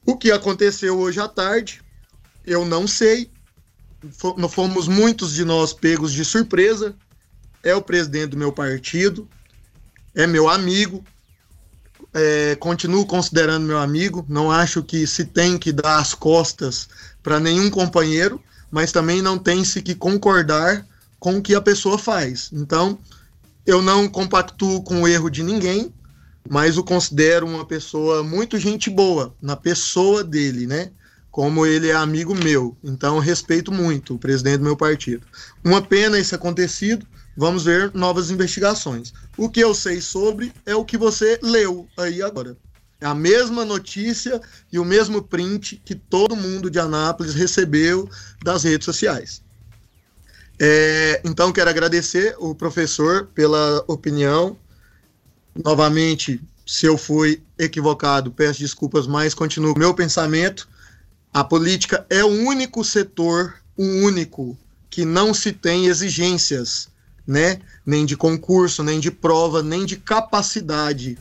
O que aconteceu hoje à tarde, eu não sei. Fomos muitos de nós pegos de surpresa é o presidente do meu partido, é meu amigo, é, continuo considerando meu amigo, não acho que se tem que dar as costas para nenhum companheiro, mas também não tem se que concordar com o que a pessoa faz. Então, eu não compactuo com o erro de ninguém, mas o considero uma pessoa muito gente boa, na pessoa dele, né? Como ele é amigo meu. Então, respeito muito o presidente do meu partido. Uma pena isso acontecido, vamos ver novas investigações. O que eu sei sobre é o que você leu aí agora. É a mesma notícia e o mesmo print que todo mundo de Anápolis recebeu das redes sociais. É, então, quero agradecer o professor pela opinião. Novamente, se eu fui equivocado, peço desculpas, mas continuo meu pensamento. A política é o único setor, o único, que não se tem exigências né? Nem de concurso, nem de prova, nem de capacidade.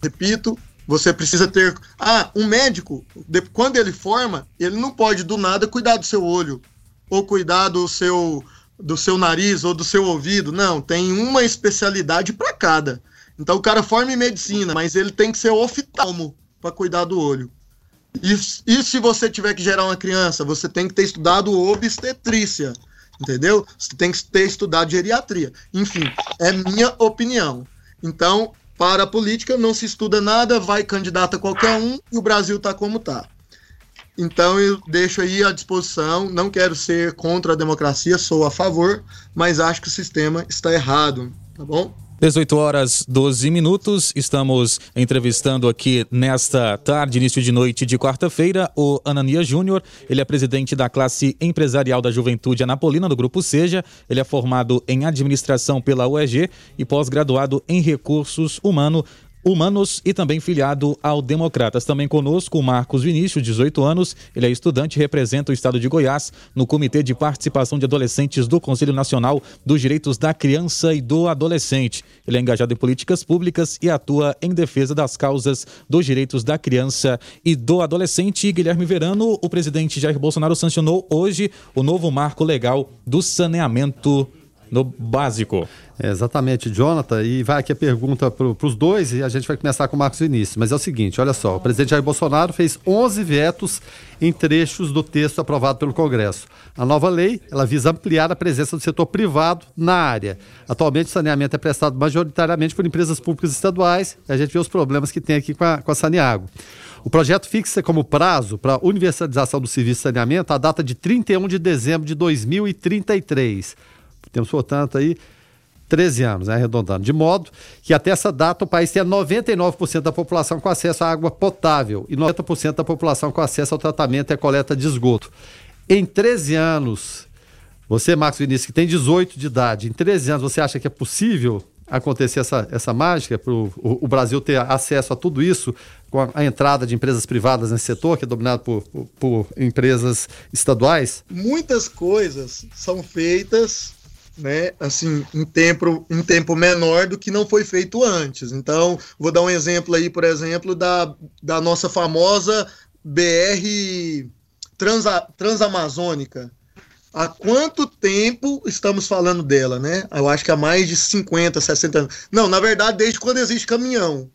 Repito, você precisa ter. Ah, um médico, quando ele forma, ele não pode do nada cuidar do seu olho, ou cuidar do seu, do seu nariz, ou do seu ouvido. Não, tem uma especialidade para cada. Então o cara forma em medicina, mas ele tem que ser oftalmo para cuidar do olho. E, e se você tiver que gerar uma criança, você tem que ter estudado obstetrícia, entendeu? Você tem que ter estudado geriatria. Enfim, é minha opinião. Então, para a política não se estuda nada, vai candidato a qualquer um e o Brasil tá como tá. Então eu deixo aí à disposição, não quero ser contra a democracia, sou a favor, mas acho que o sistema está errado, tá bom? 18 horas 12 minutos. Estamos entrevistando aqui nesta tarde, início de noite de quarta-feira, o Anania Júnior. Ele é presidente da classe empresarial da Juventude Anapolina do Grupo Seja. Ele é formado em administração pela UEG e pós-graduado em recursos humanos Humanos e também filiado ao Democratas. Também conosco o Marcos Vinícius, 18 anos. Ele é estudante e representa o estado de Goiás no Comitê de Participação de Adolescentes do Conselho Nacional dos Direitos da Criança e do Adolescente. Ele é engajado em políticas públicas e atua em defesa das causas dos direitos da criança e do adolescente. Guilherme Verano, o presidente Jair Bolsonaro sancionou hoje o novo marco legal do saneamento no básico. É, exatamente, Jonathan. E vai aqui a pergunta para os dois e a gente vai começar com o Marcos Vinícius. Mas é o seguinte, olha só, o presidente Jair Bolsonaro fez 11 vetos em trechos do texto aprovado pelo Congresso. A nova lei, ela visa ampliar a presença do setor privado na área. Atualmente o saneamento é prestado majoritariamente por empresas públicas estaduais. E a gente vê os problemas que tem aqui com a, com a Saneago. O projeto fixa como prazo para universalização do serviço de saneamento a data de 31 de dezembro de 2033. Temos, portanto, aí 13 anos, né, arredondando. De modo que até essa data o país tenha 99% da população com acesso à água potável e 90% da população com acesso ao tratamento e coleta de esgoto. Em 13 anos, você, Marcos Vinícius, que tem 18 de idade, em 13 anos, você acha que é possível acontecer essa, essa mágica para o, o Brasil ter acesso a tudo isso com a, a, entrada de empresas privadas nesse setor, que é dominado por, por, por empresas estaduais? Muitas coisas são feitas né, assim, em tempo, em tempo menor do que não foi feito antes. Então, vou dar um exemplo aí, por exemplo, da, da nossa famosa BR Transa, Transamazônica. Há quanto tempo estamos falando dela, né? Eu acho que há mais de 50, 60 anos. Não, na verdade, desde quando existe caminhão.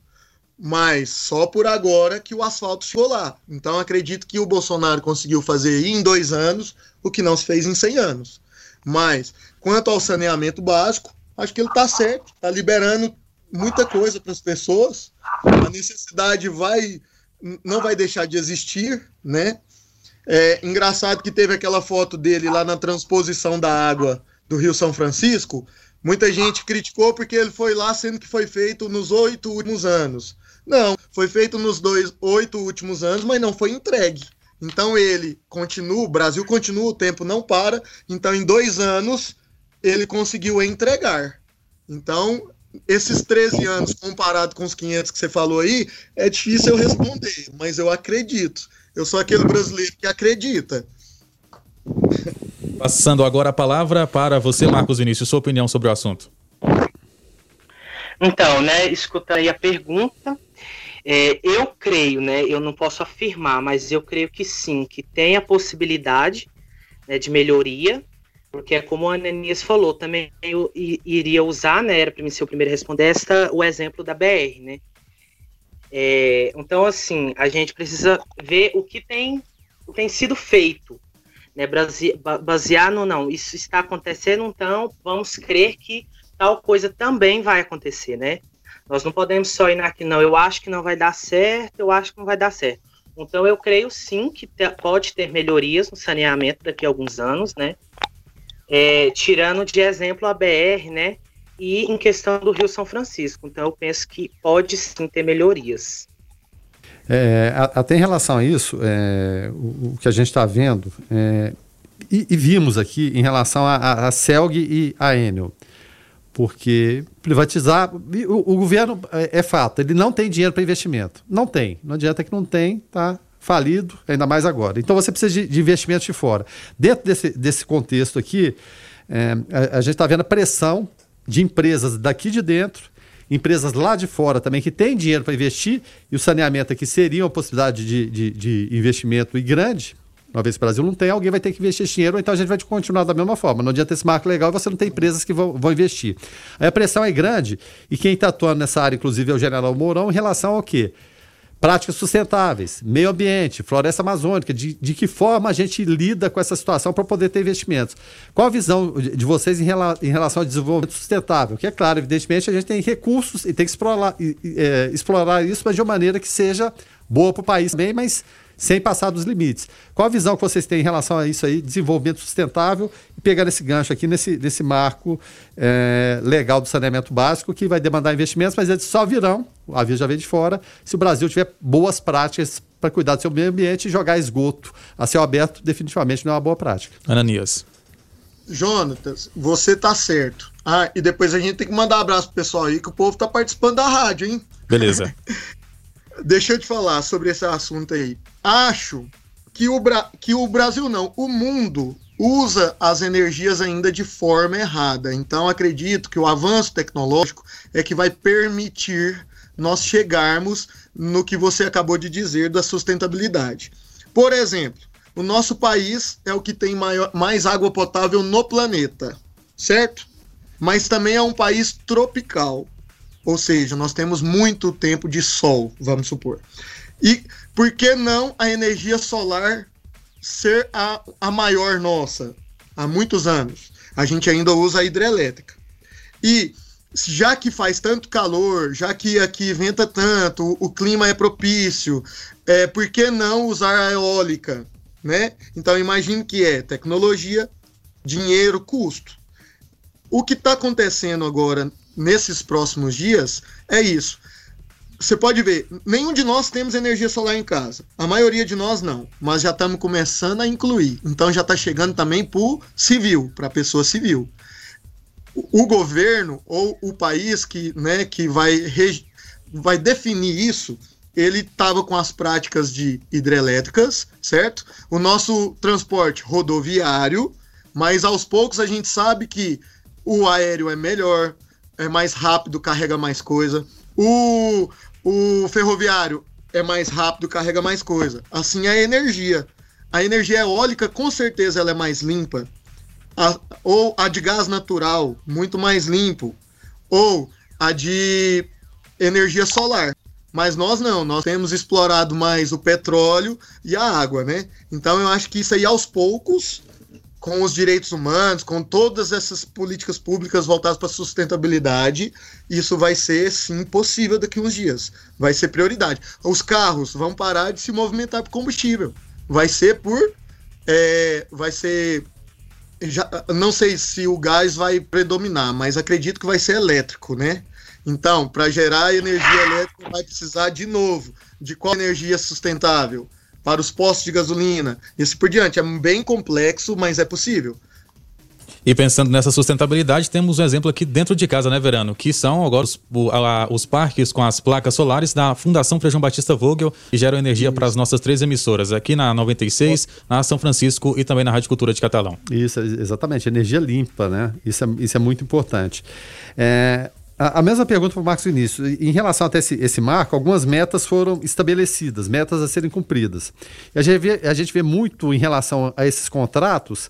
Mas só por agora que o asfalto chegou lá. Então, acredito que o Bolsonaro conseguiu fazer em dois anos o que não se fez em 100 anos. Mas Quanto ao saneamento básico, acho que ele está certo, está liberando muita coisa para as pessoas. A necessidade vai não vai deixar de existir, né? É engraçado que teve aquela foto dele lá na transposição da água do Rio São Francisco. Muita gente criticou porque ele foi lá, sendo que foi feito nos oito últimos anos. Não, foi feito nos dois oito últimos anos, mas não foi entregue. Então ele continua, o Brasil continua, o tempo não para. Então em dois anos ele conseguiu entregar. Então, esses 13 anos comparado com os 500 que você falou aí, é difícil eu responder, mas eu acredito. Eu sou aquele brasileiro que acredita. Passando agora a palavra para você, Marcos Vinícius, sua opinião sobre o assunto. Então, né, escuta aí a pergunta. É, eu creio, né, eu não posso afirmar, mas eu creio que sim, que tem a possibilidade né, de melhoria, porque é como a Ananias falou, também eu iria usar, né, era para mim ser o primeiro a responder, esta, o exemplo da BR, né? É, então, assim, a gente precisa ver o que tem, o que tem sido feito, né, basear no não, isso está acontecendo, então vamos crer que tal coisa também vai acontecer, né? Nós não podemos só ir naqui, não, eu acho que não vai dar certo, eu acho que não vai dar certo. Então, eu creio sim que pode ter melhorias no saneamento daqui a alguns anos, né? É, tirando de exemplo a BR, né? E em questão do Rio São Francisco. Então, eu penso que pode sim ter melhorias. É, até em relação a isso, é, o, o, que a gente está vendo, é, e, e, vimos aqui em relação a, a CELG e a Enel, porque privatizar, o, o governo, é, é, fato, ele não tem dinheiro para investimento. Não tem. Não adianta que não tem, tá? Falido, ainda mais agora. Então você precisa de, de investimentos de fora. Dentro desse, desse contexto aqui, é, a, a, gente está vendo a pressão de empresas daqui de dentro, empresas lá de fora também que têm dinheiro para investir, e o saneamento aqui seria uma possibilidade de, de, de investimento e grande. Uma vez que o Brasil não tem, alguém vai ter que investir esse dinheiro, então a gente vai continuar da mesma forma. Não adianta esse marco legal você não tem empresas que vão, vão investir. Aí a pressão é grande, e quem está atuando nessa área, inclusive, é o general Mourão, em relação ao quê? Práticas sustentáveis, meio ambiente, floresta amazônica, de, de que forma a gente lida com essa situação para poder ter investimentos. Qual a visão de vocês em, rela, em, relação ao desenvolvimento sustentável? Que é claro, evidentemente, a gente tem recursos e tem que explorar, é, explorar isso, mas de uma maneira que seja boa para o país também, mas sem passar dos limites. Qual a visão que vocês têm em relação a isso aí, desenvolvimento sustentável, pegar esse gancho aqui nesse, nesse marco é, legal do saneamento básico, que vai demandar investimentos, mas eles só virão, a via já vem de fora, se o Brasil tiver boas práticas para cuidar do seu meio ambiente e jogar esgoto a céu aberto, definitivamente não é uma boa prática. Ananias. Jonatas, você tá certo. Ah, e depois a gente tem que mandar um abraço pro pessoal aí, que o povo tá participando da rádio, hein? Beleza. Deixa eu te falar sobre esse assunto aí. Acho que o, Bra que o Brasil não, o mundo usa as energias ainda de forma errada. Então acredito que o avanço tecnológico é que vai permitir nós chegarmos no que você acabou de dizer da sustentabilidade. Por exemplo, o nosso país é o que tem maior, mais água potável no planeta, certo? Mas também é um país tropical. Ou seja, nós temos muito tempo de sol, vamos supor. E por que não a energia solar ser a, a maior nossa? Há muitos anos. A gente ainda usa a hidrelétrica. E já que faz tanto calor, já que aqui venta tanto, o clima é propício, é, por que não usar a eólica? Né? Então imagine que é tecnologia, dinheiro, custo. O que está acontecendo agora nesses próximos dias é isso. Você pode ver, nenhum de nós temos energia solar em casa. A maioria de nós não, mas já estamos começando a incluir. Então já está chegando também para o civil, para a pessoa civil. O, o governo ou o país que, né, que vai, vai definir isso, ele estava com as práticas de hidrelétricas, certo? O nosso transporte rodoviário, mas aos poucos a gente sabe que o aéreo é melhor, é mais rápido, carrega mais coisa. O, o ferroviário é mais rápido, carrega mais coisa. Assim é a energia. A energia eólica, com certeza, ela é mais limpa. A, ou a de gás natural, muito mais limpo. Ou a de energia solar. Mas nós não, nós temos explorado mais o petróleo e a água, né? Então eu acho que isso aí aos poucos com os direitos humanos, com todas essas políticas públicas voltadas para a sustentabilidade, isso vai ser sim possível daqui a uns dias. Vai ser prioridade. Os carros vão parar de se movimentar por combustível. Vai ser por. É, vai ser. Já, não sei se o gás vai predominar, mas acredito que vai ser elétrico, né? Então, para gerar energia elétrica, vai precisar de novo de qual energia sustentável? Para os postos de gasolina, e assim por diante. É bem complexo, mas é possível. E pensando nessa sustentabilidade, temos um exemplo aqui dentro de casa, né, Verano? Que são agora os, os parques com as placas solares da Fundação Frejão Batista Vogel, que geram energia para as nossas três emissoras, aqui na 96, na São Francisco e também na Rádio Cultura de Catalão. Isso, exatamente, energia limpa, né? Isso é, isso é muito importante. É, a, mesma pergunta para o Marcos Vinícius. Em relação até esse, esse marco, algumas metas foram estabelecidas, metas a serem cumpridas. E a gente vê, a gente vê muito em relação a esses contratos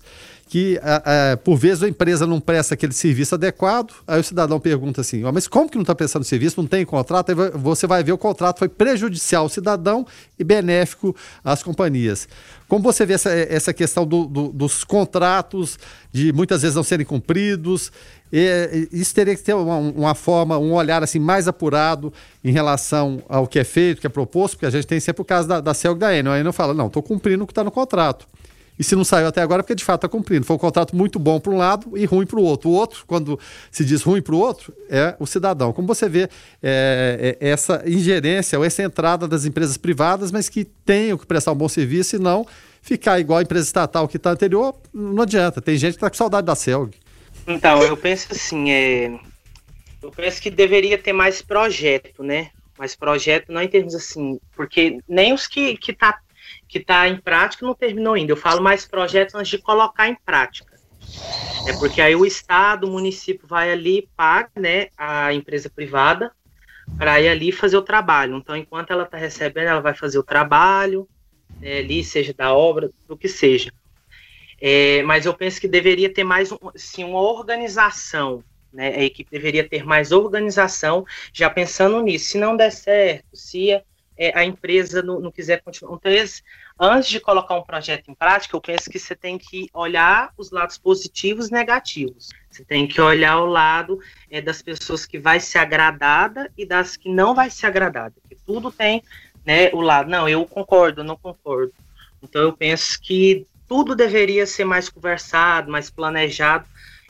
que, a, a, por vezes, a empresa não presta aquele serviço adequado, aí o cidadão pergunta assim, mas como que não está prestando serviço, não tem contrato? Aí você vai ver o contrato foi prejudicial ao cidadão e benéfico às companhias. Como você vê essa, essa questão do, do, dos contratos, de muitas vezes não serem cumpridos, e, isso teria que ter uma, uma, forma, um olhar assim mais apurado em relação ao que é feito, que é proposto, porque a gente tem sempre o caso da, da CELG da Enel, aí não fala, não, estou cumprindo o que está no contrato. E se não saiu até agora, é porque de fato está cumprindo. Foi um contrato muito bom para um lado e ruim para o outro. O outro, quando se diz ruim para o outro, é o cidadão. Como você vê é, é essa ingerência ou essa entrada das empresas privadas, mas que tenham que prestar um bom serviço e não ficar igual a empresa estatal que está anterior, não adianta. Tem gente que está com saudade da CELG. Então, eu penso assim, é... eu penso que deveria ter mais projeto, né? Mais projeto, não em termos assim, porque nem os que, que tá que está em prática não terminou ainda. Eu falo mais projetos antes de colocar em prática. É porque aí o Estado, o município vai ali, paga né, a empresa privada para ir ali fazer o trabalho. Então, enquanto ela está recebendo, ela vai fazer o trabalho, né, ali, seja da obra, do que seja. É, mas eu penso que deveria ter mais sim, uma organização. Né, a equipe deveria ter mais organização, já pensando nisso. Se não der certo, se é, a empresa não, não, quiser continuar. Então, antes de colocar um projeto em prática, eu penso que você tem que olhar os lados positivos e negativos. Você tem que olhar o lado é, das pessoas que vai ser agradada e das que não vai ser agradada. Porque tudo tem né, o lado, não, eu concordo, eu não concordo. Então eu penso que tudo deveria ser mais conversado, mais planejado,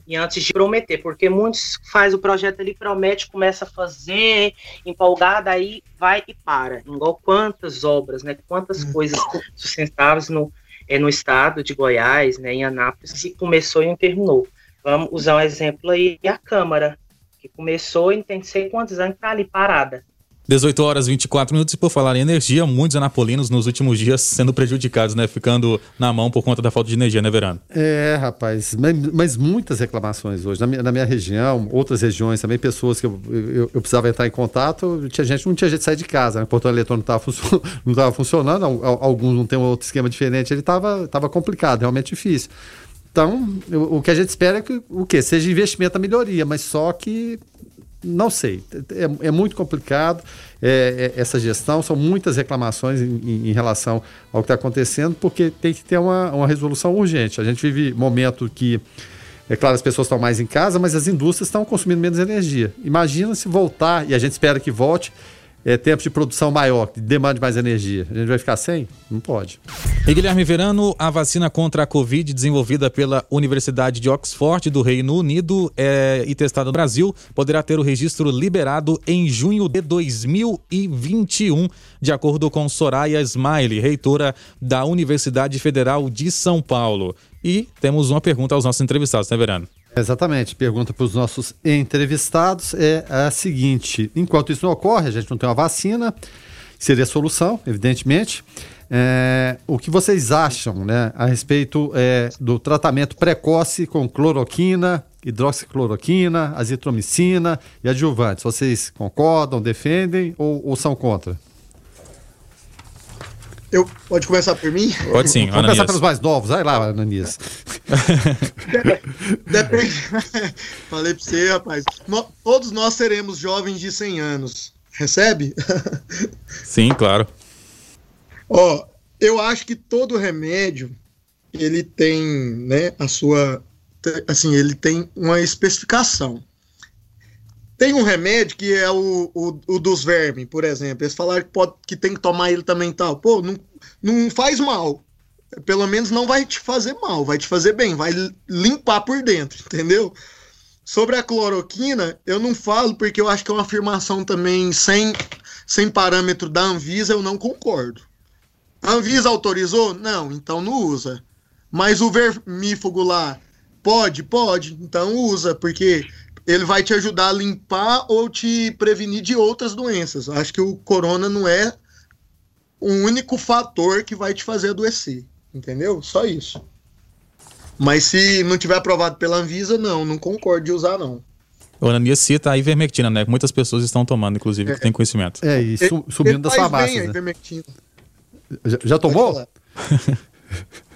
e antes de prometer, porque muitos faz o projeto ali, promete, começa a fazer, empolgado, aí vai e para. Igual quantas obras, né? Quantas hum. coisas sustentáveis no, é, no estado de Goiás, né, em Anápolis, que começou e não terminou. Vamos usar um exemplo aí, a Câmara, que começou e tem sei quantos anos está ali parada. 18 horas e 24 minutos. E por falar em energia, muitos anapolinos nos últimos dias sendo prejudicados, né? Ficando na mão por conta da falta de energia, né, Verano? É, rapaz. Mas, muitas reclamações hoje. Na minha, na minha, região, outras regiões também, pessoas que eu, eu, eu, precisava entrar em contato, tinha gente, não tinha jeito de sair de casa. Né? O portão eletrônico não estava funcionando, alguns não tem outro esquema diferente. Ele estava tava complicado, realmente difícil. Então, o, que a gente espera é que o quê? Seja investimento na melhoria, mas só que não sei. É, é muito complicado é, é, essa gestão, são muitas reclamações em, em, em relação ao que está acontecendo, porque tem que ter uma, uma resolução urgente. A gente vive momento que, é claro, as pessoas estão mais em casa, mas as indústrias estão consumindo menos energia. Imagina se voltar, e a gente espera que volte, é, tempo de produção maior, que demande mais energia. A gente vai ficar sem? Não pode. E Guilherme Verano, a vacina contra a Covid desenvolvida pela Universidade de Oxford do Reino Unido é, e testada no Brasil poderá ter o registro liberado em junho de 2021, de acordo com Soraya Smiley, reitora da Universidade Federal de São Paulo. E temos uma pergunta aos nossos entrevistados, né, Verano? Exatamente. Pergunta para os nossos entrevistados é a seguinte: enquanto isso não ocorre, a gente não tem uma vacina, seria a solução, evidentemente. É, o que vocês acham né, a respeito é, do tratamento precoce com cloroquina, hidroxicloroquina, azitromicina e adjuvantes? Vocês concordam, defendem ou, ou são contra? Eu, pode começar por mim? Pode sim, Vamos começar pelos mais novos. Vai lá, Ananias. Depende. Falei pra você, rapaz. No, todos nós seremos jovens de 100 anos. Recebe? Sim, claro. Ó, eu acho que todo remédio ele tem, né, a sua assim, ele tem uma especificação. Tem um remédio que é o, o, o, dos vermes, por exemplo. Eles falaram que, pode, que tem que tomar ele também tal. Pô, não, não faz mal. Pelo menos não vai te fazer mal, vai te fazer bem, vai limpar por dentro, entendeu? Sobre a cloroquina, eu não falo porque eu acho que é uma afirmação também sem, sem parâmetro da Anvisa, eu não concordo. A Anvisa autorizou? Não, então não usa. Mas o vermífugo lá, pode? Pode, então usa, porque ele vai te ajudar a limpar ou te prevenir de outras doenças. Acho que o corona não é o único fator que vai te fazer adoecer, entendeu? Só isso. Mas se não tiver aprovado pela Anvisa, não, não concordo de usar, não. O Ananias cita a ivermectina, né? Muitas pessoas estão tomando, inclusive, é, que tem conhecimento. É, e su subindo da sua base. Né? Já, já tomou?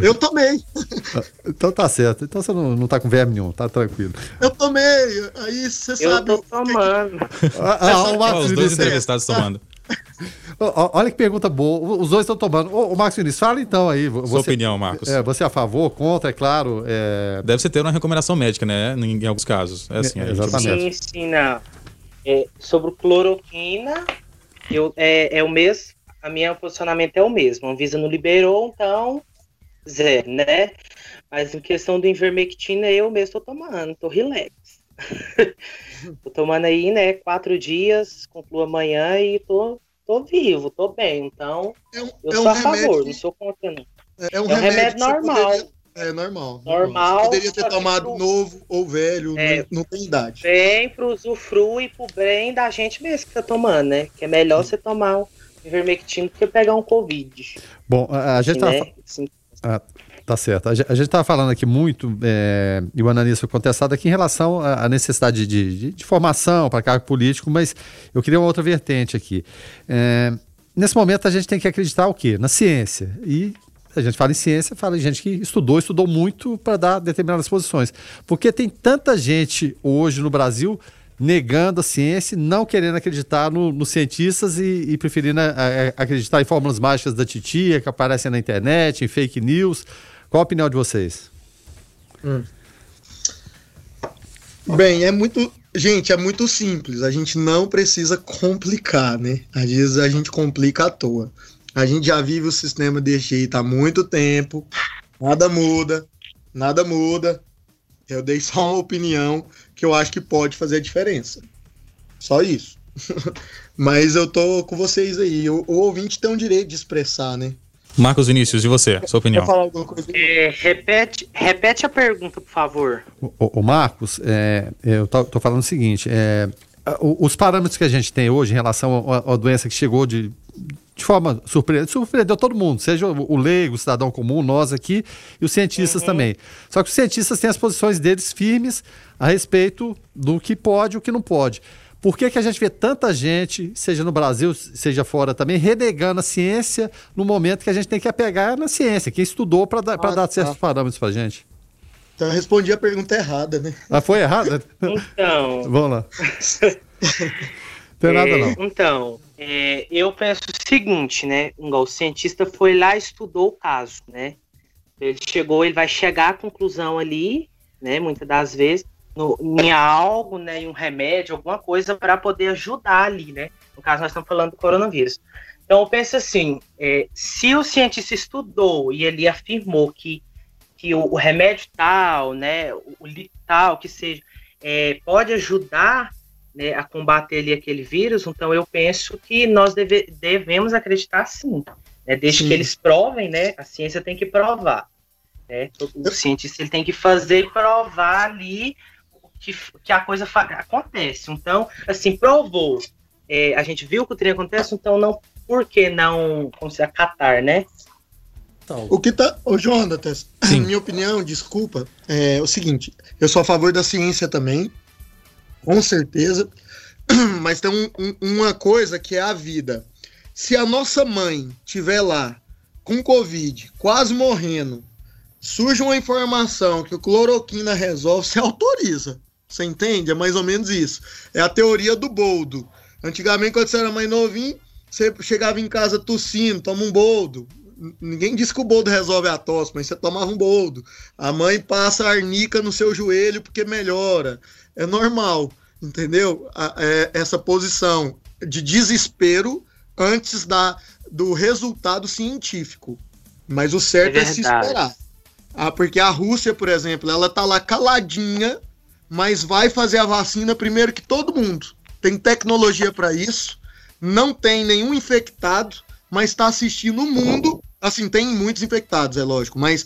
Eu tomei. Então tá certo. Então você não, não tá com verme nenhum, tá tranquilo. Eu tomei. Aí você sabe. Eu tô tomando. Ah, ah, o Marcos os dois entrevistados tomando. Olha que pergunta boa. Os dois estão tomando. Ô, ô Marcos Vinícius, fala então aí. Você, Sua opinião, Marcos. É, você é a favor, contra, é claro. É... Deve ser ter uma recomendação médica, né? Em, em alguns casos. É assim, é, exatamente. Sim, sim, não. É, sobre cloroquina, eu, é, é o mesmo. A minha posicionamento é o mesmo. A Anvisa não liberou, então zero, né? Mas em questão do Invermectina, eu mesmo tô tomando, tô relax. tô tomando aí, né, quatro dias, concluo amanhã e tô, tô vivo, tô bem. Então, é um, eu é sou um a favor, que... não sou contra, não. É, um, é um remédio, remédio normal. Poderia... É normal. Normal. Você poderia ter tomado pro... novo ou velho, é, não, não, tem idade. Bem pro usufruo e pro bem da gente mesmo que tá tomando, né? Que é melhor Sim. você tomar um Ivermectina do que pegar um Covid. Bom, a, gente assim, tá... Né? Ah, tá certo. A gente estava falando aqui muito, é, e o Ananias foi contestado aqui em relação à necessidade de, de, de formação para cargo político, mas eu queria uma outra vertente aqui. É, nesse momento a gente tem que acreditar o quê? Na ciência. E a gente fala em ciência, fala em gente que estudou, estudou muito para dar determinadas posições. Porque tem tanta gente hoje no Brasil negando a ciência, não querendo acreditar no- nos cientistas e, e preferindo a- a- acreditar em fórmulas mágicas da titia que aparecem na internet, em fake news. Qual a opinião de vocês? Bem, é muito. Gente, é muito simples. A gente não precisa complicar, né? Às vezes a gente complica à toa. A gente já vive o sistema desse jeito há muito tempo. Nada muda. Nada muda. Eu dei só uma opinião que eu acho que pode fazer a diferença. Só isso. Mas eu tô com vocês aí. O, o ouvinte tem o direito de expressar, né? Marcos Vinícius, e você? Sua opinião? Quer falar alguma coisa? É, repete, repete a pergunta, por favor. O, o Marcos, é, eu tô, tô falando o seguinte: é, os parâmetros que a gente tem hoje em relação à doença que chegou de, de forma surpreendente, surpreendeu todo mundo, seja o, o leigo, o cidadão comum, nós aqui e os cientistas também. Só que os cientistas têm as posições deles firmes a respeito do que pode e o que não pode. Por que, que a gente vê tanta gente, seja no Brasil, seja fora também, renegando a ciência no momento que a gente tem que apegar na ciência, quem estudou para dar, Ah, dar tá. certos parâmetros para gente? Então eu respondi a pergunta errada, né? Ah, foi errado? Então. Vamos lá. Tem nada É, não. Então, é, eu penso o seguinte, né? O cientista foi lá estudou o caso, né? Ele chegou, ele vai chegar à conclusão ali, né? Muitas das vezes, no, em algo, né? Em um remédio, alguma coisa para poder ajudar ali, né? No caso, nós estamos falando do coronavírus. Então, eu penso assim: é, se o cientista estudou e ele afirmou que, que o, o remédio tal, né? O, o tal, que seja, é, pode ajudar né, a combater ali aquele vírus, então eu penso que nós deve- devemos acreditar sim. Né, desde Sim. que eles provem, né? A ciência tem que provar. Né, o cientista ele tem que fazer e provar ali que, que a coisa acontece. Então, assim, provou. É, a gente viu que o trem acontece, então não, por que não acatar, né? O que tá. Ô, Jonatas, minha opinião, desculpa, é o seguinte: eu sou a favor da ciência também, com certeza, mas tem um- um- uma coisa que é a vida. Se a nossa mãe tiver lá com Covid, quase morrendo, surge uma informação que o cloroquina resolve, você autoriza. Você entende? É mais ou menos isso. É a teoria do boldo. Antigamente, quando você era mais novinho, você chegava em casa tossindo, toma um boldo. Ninguém disse que o boldo resolve a tosse, mas você tomava um boldo. A mãe passa arnica no seu joelho porque melhora. É normal, entendeu? A- é essa posição de desespero antes da, do resultado científico. Mas o certo É é, se esperar. Ah, porque a Rússia, por exemplo, ela tá lá caladinha, mas vai fazer a vacina primeiro que todo mundo. Tem tecnologia para isso, não tem nenhum infectado, mas está assistindo o mundo. Assim, tem muitos infectados, é lógico, mas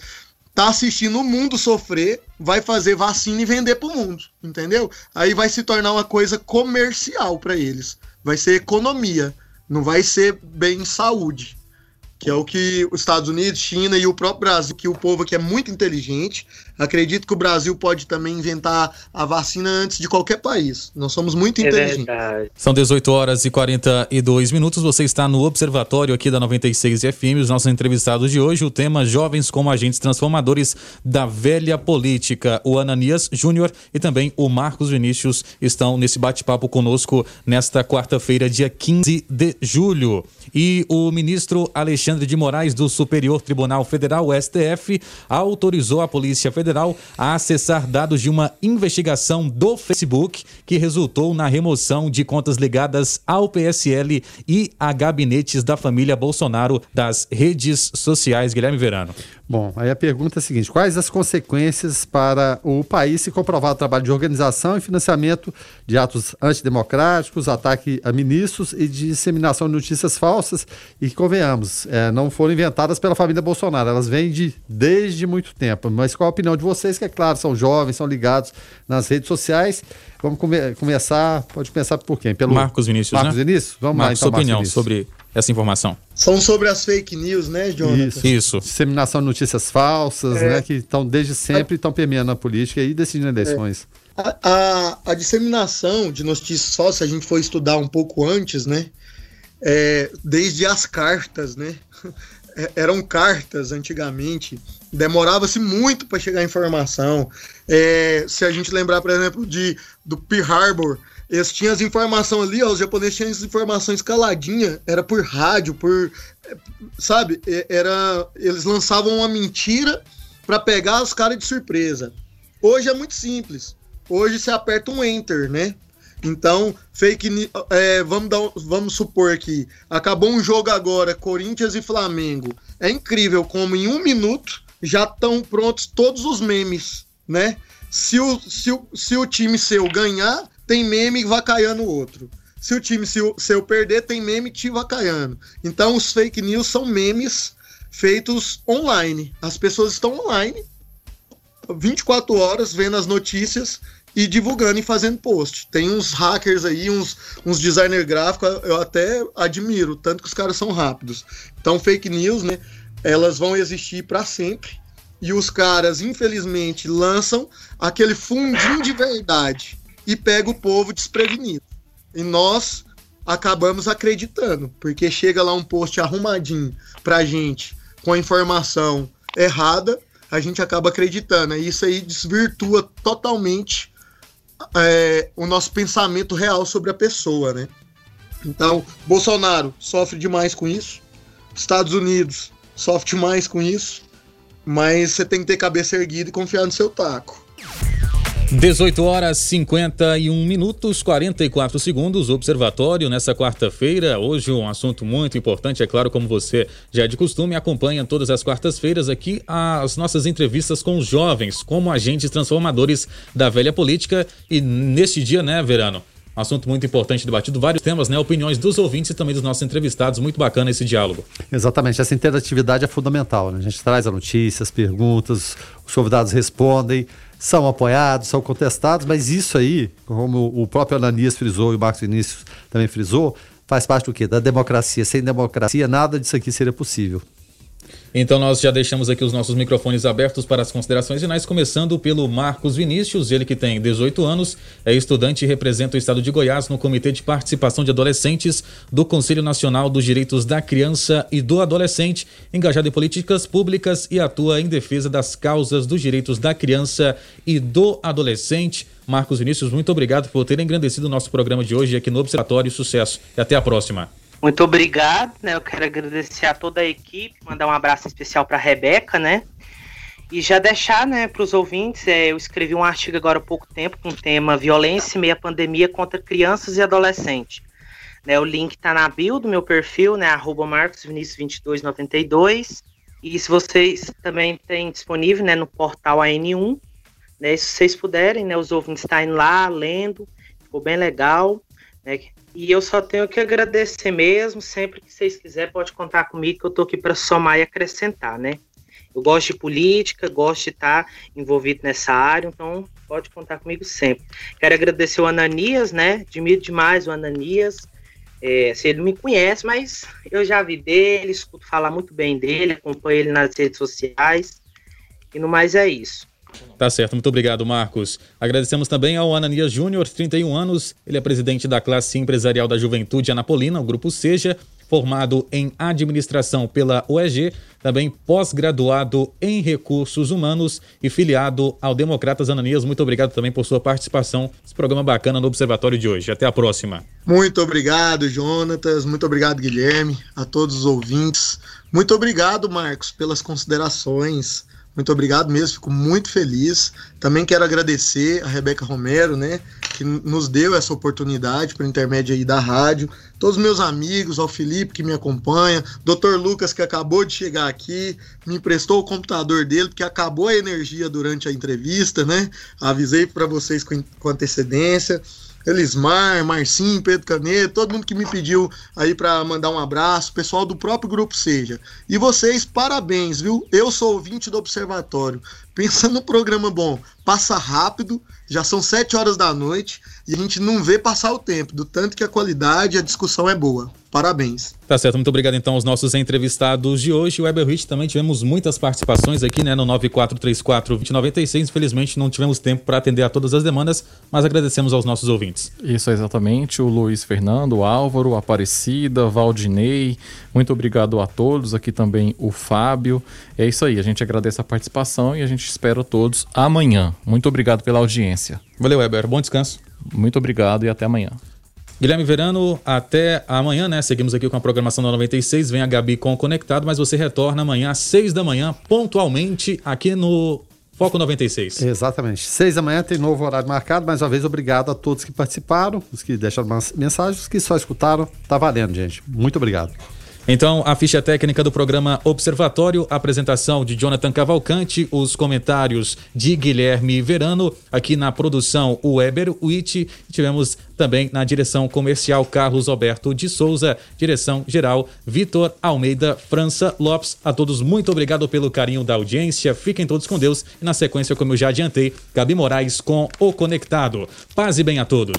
tá assistindo o mundo sofrer, vai fazer vacina e vender pro mundo, entendeu? Aí vai se tornar uma coisa comercial para eles. Vai ser economia, não vai ser bem saúde. Que é o que os Estados Unidos, China e o próprio Brasil, que o povo aqui é muito inteligente. Acredito que o Brasil pode também inventar a vacina antes de qualquer país. Nós somos muito É inteligentes. verdade. São 18 horas e 42 minutos. Você está no Observatório aqui da 96 FM. Os nossos entrevistados de hoje, o tema Jovens como Agentes Transformadores da Velha Política. O Ananias Júnior e também o Marcos Vinícius estão nesse bate-papo conosco nesta quarta-feira, dia 15 de julho. E o ministro Alexandre de Moraes, do Superior Tribunal Federal, STF, autorizou a Polícia Federal a acessar dados de uma investigação do Facebook que resultou na remoção de contas ligadas ao PSL e a gabinetes da família Bolsonaro das redes sociais. Guilherme Verano. Bom, aí a pergunta é a seguinte: quais as consequências para o país se comprovar o trabalho de organização e financiamento de atos antidemocráticos, ataque a ministros e disseminação de notícias falsas e que, convenhamos, eh, não foram inventadas pela família Bolsonaro, elas vêm de desde muito tempo. Mas qual a opinião de vocês, que é claro, são jovens, são ligados nas redes sociais? Vamos come- começar, pode começar por quem? Pelo Marcos Vinícius, Marcos né? Vinícius? Vamos Marcos, lá, então, sua opinião Marcos Vinícius. sobre essa informação. São sobre as fake news, né, Jonathan? Isso. Isso. Disseminação de notícias falsas, É. né? Que estão desde sempre estão permeando a política e decidindo eleições. A, a- a disseminação de notícias só, se a gente for estudar um pouco antes, né? é, desde as cartas, né? é, eram cartas antigamente, demorava-se muito para chegar a informação. É, se a gente lembrar, por exemplo, de, do Pearl Harbor, eles tinham as informações ali, ó, os japoneses tinham as informações caladinha, era por rádio, por. Sabe? Era, eles lançavam uma mentira para pegar os caras de surpresa. Hoje é muito simples. Hoje você aperta um enter, né? Então, fake é, vamos, dar, vamos supor que acabou um jogo agora, Corinthians e Flamengo. É incrível como em um minuto já estão prontos todos os memes, né? Se o, se, o, se o time seu ganhar, tem meme vacaiando o outro. Se o time seu, seu perder, tem meme te vacaiando. Então, os fake news são memes feitos online. As pessoas estão online 24 horas vendo as notícias e divulgando e fazendo post. Tem uns hackers aí, uns, uns designer gráficos, eu até admiro, tanto que os caras são rápidos. Então, fake news, né? Elas vão existir para sempre. E os caras, infelizmente, lançam aquele fundinho de verdade e pega o povo desprevenido. E nós acabamos acreditando, porque chega lá um post arrumadinho pra gente com a informação errada, a gente acaba acreditando. E isso aí desvirtua totalmente é, o nosso pensamento real sobre a pessoa, né? Então, Bolsonaro sofre demais com isso, Estados Unidos sofre mais com isso, mas você tem que ter cabeça erguida e confiar no seu taco. 18 horas 51 minutos 44 segundos. Observatório nessa quarta-feira. Hoje um assunto muito importante, é claro, como você já é de costume, acompanha todas as quartas-feiras aqui as nossas entrevistas com os jovens, como agentes transformadores da velha política. E neste dia, né, Verano? assunto muito importante debatido, vários temas, né? Opiniões dos ouvintes e também dos nossos entrevistados. Muito bacana esse diálogo. Exatamente, essa interatividade é fundamental, né? A gente traz a notícia, as perguntas, os convidados respondem são apoiados, são contestados, mas isso aí, como o próprio Ananias frisou e o Marcos Vinícius também frisou, faz parte do quê? Da democracia. Sem democracia, nada disso aqui seria possível. Então nós já deixamos aqui os nossos microfones abertos para as considerações finais, começando pelo Marcos Vinícius, ele que tem 18 anos, é estudante e representa o estado de Goiás no Comitê de Participação de Adolescentes do Conselho Nacional dos Direitos da Criança e do Adolescente, engajado em políticas públicas e atua em defesa das causas dos direitos da criança e do adolescente. Marcos Vinícius, muito obrigado por ter engrandecido o nosso programa de hoje aqui no Observatório. Sucesso e até a próxima. Muito obrigado, né? Eu quero agradecer a toda a equipe, mandar um abraço especial para Rebeca, né? E já deixar, né, para os ouvintes, é, eu escrevi um artigo agora há pouco tempo com o tema Violência e Meia Pandemia contra Crianças e Adolescentes. Né, o link está na bio do meu perfil, né, arroba marcosvinicius2292. E se vocês também têm disponível, né, no portal AN1, né, se vocês puderem, né, os ouvintes estarem lá lendo, ficou bem legal. Né, e eu só tenho que agradecer mesmo. Sempre que vocês quiserem, pode contar comigo, que eu tô aqui para somar e acrescentar, né? Eu gosto de política, gosto de estar envolvido nessa área, então pode contar comigo sempre. Quero agradecer o Ananias, né? Admiro demais o Ananias. É, se ele me conhece, mas eu já vi dele, escuto falar muito bem dele, acompanho ele nas redes sociais. E no mais é isso. Tá certo, muito obrigado, Marcos. Agradecemos também ao Ananias Júnior, 31 anos. Ele é presidente da classe empresarial da Juventude Anapolina, o grupo Seja, formado em administração pela UEG, também pós-graduado em recursos humanos e filiado ao Democratas Ananias. Muito obrigado também por sua participação nesse programa bacana no Observatório de hoje. Até a próxima. Muito obrigado, Jonatas. Muito obrigado, Guilherme, a todos os ouvintes. Muito obrigado, Marcos, pelas considerações. Muito obrigado mesmo, fico muito feliz. Também quero agradecer a Rebeca Romero, né, que nos deu essa oportunidade por intermédio aí da rádio. Todos os meus amigos, ao Felipe que me acompanha, Dr. Lucas que acabou de chegar aqui, me emprestou o computador dele porque acabou a energia durante a entrevista, né? Avisei para vocês com, com antecedência. Elismar, Marcinho, Pedro Caneto, todo mundo que me pediu aí para mandar um abraço, pessoal do próprio Grupo Seja. E vocês, parabéns, viu? Eu sou ouvinte do Observatório. Pensa no programa bom, passa rápido, já são sete horas da noite e a gente não vê passar o tempo, do tanto que a qualidade e a discussão é boa. Parabéns. Tá certo, muito obrigado então aos nossos entrevistados de hoje. O Weber Rich também tivemos muitas participações aqui, né, no 9434-2096. Infelizmente não tivemos tempo para atender a todas as demandas, mas agradecemos aos nossos ouvintes. Isso, exatamente. O Luiz Fernando, o Álvaro, a Aparecida, Valdinei. Muito obrigado a todos. Aqui também o Fábio. É isso aí, a gente agradece a participação e a gente espera todos amanhã. Muito obrigado pela audiência. Valeu, Weber. Bom descanso. Muito obrigado e até amanhã. Guilherme Verano, até amanhã, né? Seguimos aqui com a programação da 96. Vem a Gabi com o Conectado, mas você retorna amanhã às 6 da manhã, pontualmente, aqui no Foco 96. Exatamente. 6 da manhã tem novo horário marcado. Mais uma vez, obrigado a todos que participaram, os que deixaram mensagens, os que só escutaram. Tá valendo, gente. Muito obrigado. Então, a ficha técnica do programa Observatório, apresentação de Jonathan Cavalcante, os comentários de Guilherme Verano, aqui na produção Weber Witt, tivemos também na direção comercial Carlos Alberto de Souza, direção geral Vitor Almeida França Lopes. A todos, muito obrigado pelo carinho da audiência, fiquem todos com Deus e na sequência, como eu já adiantei, Gabi Moraes com O Conectado. Paz e bem a todos.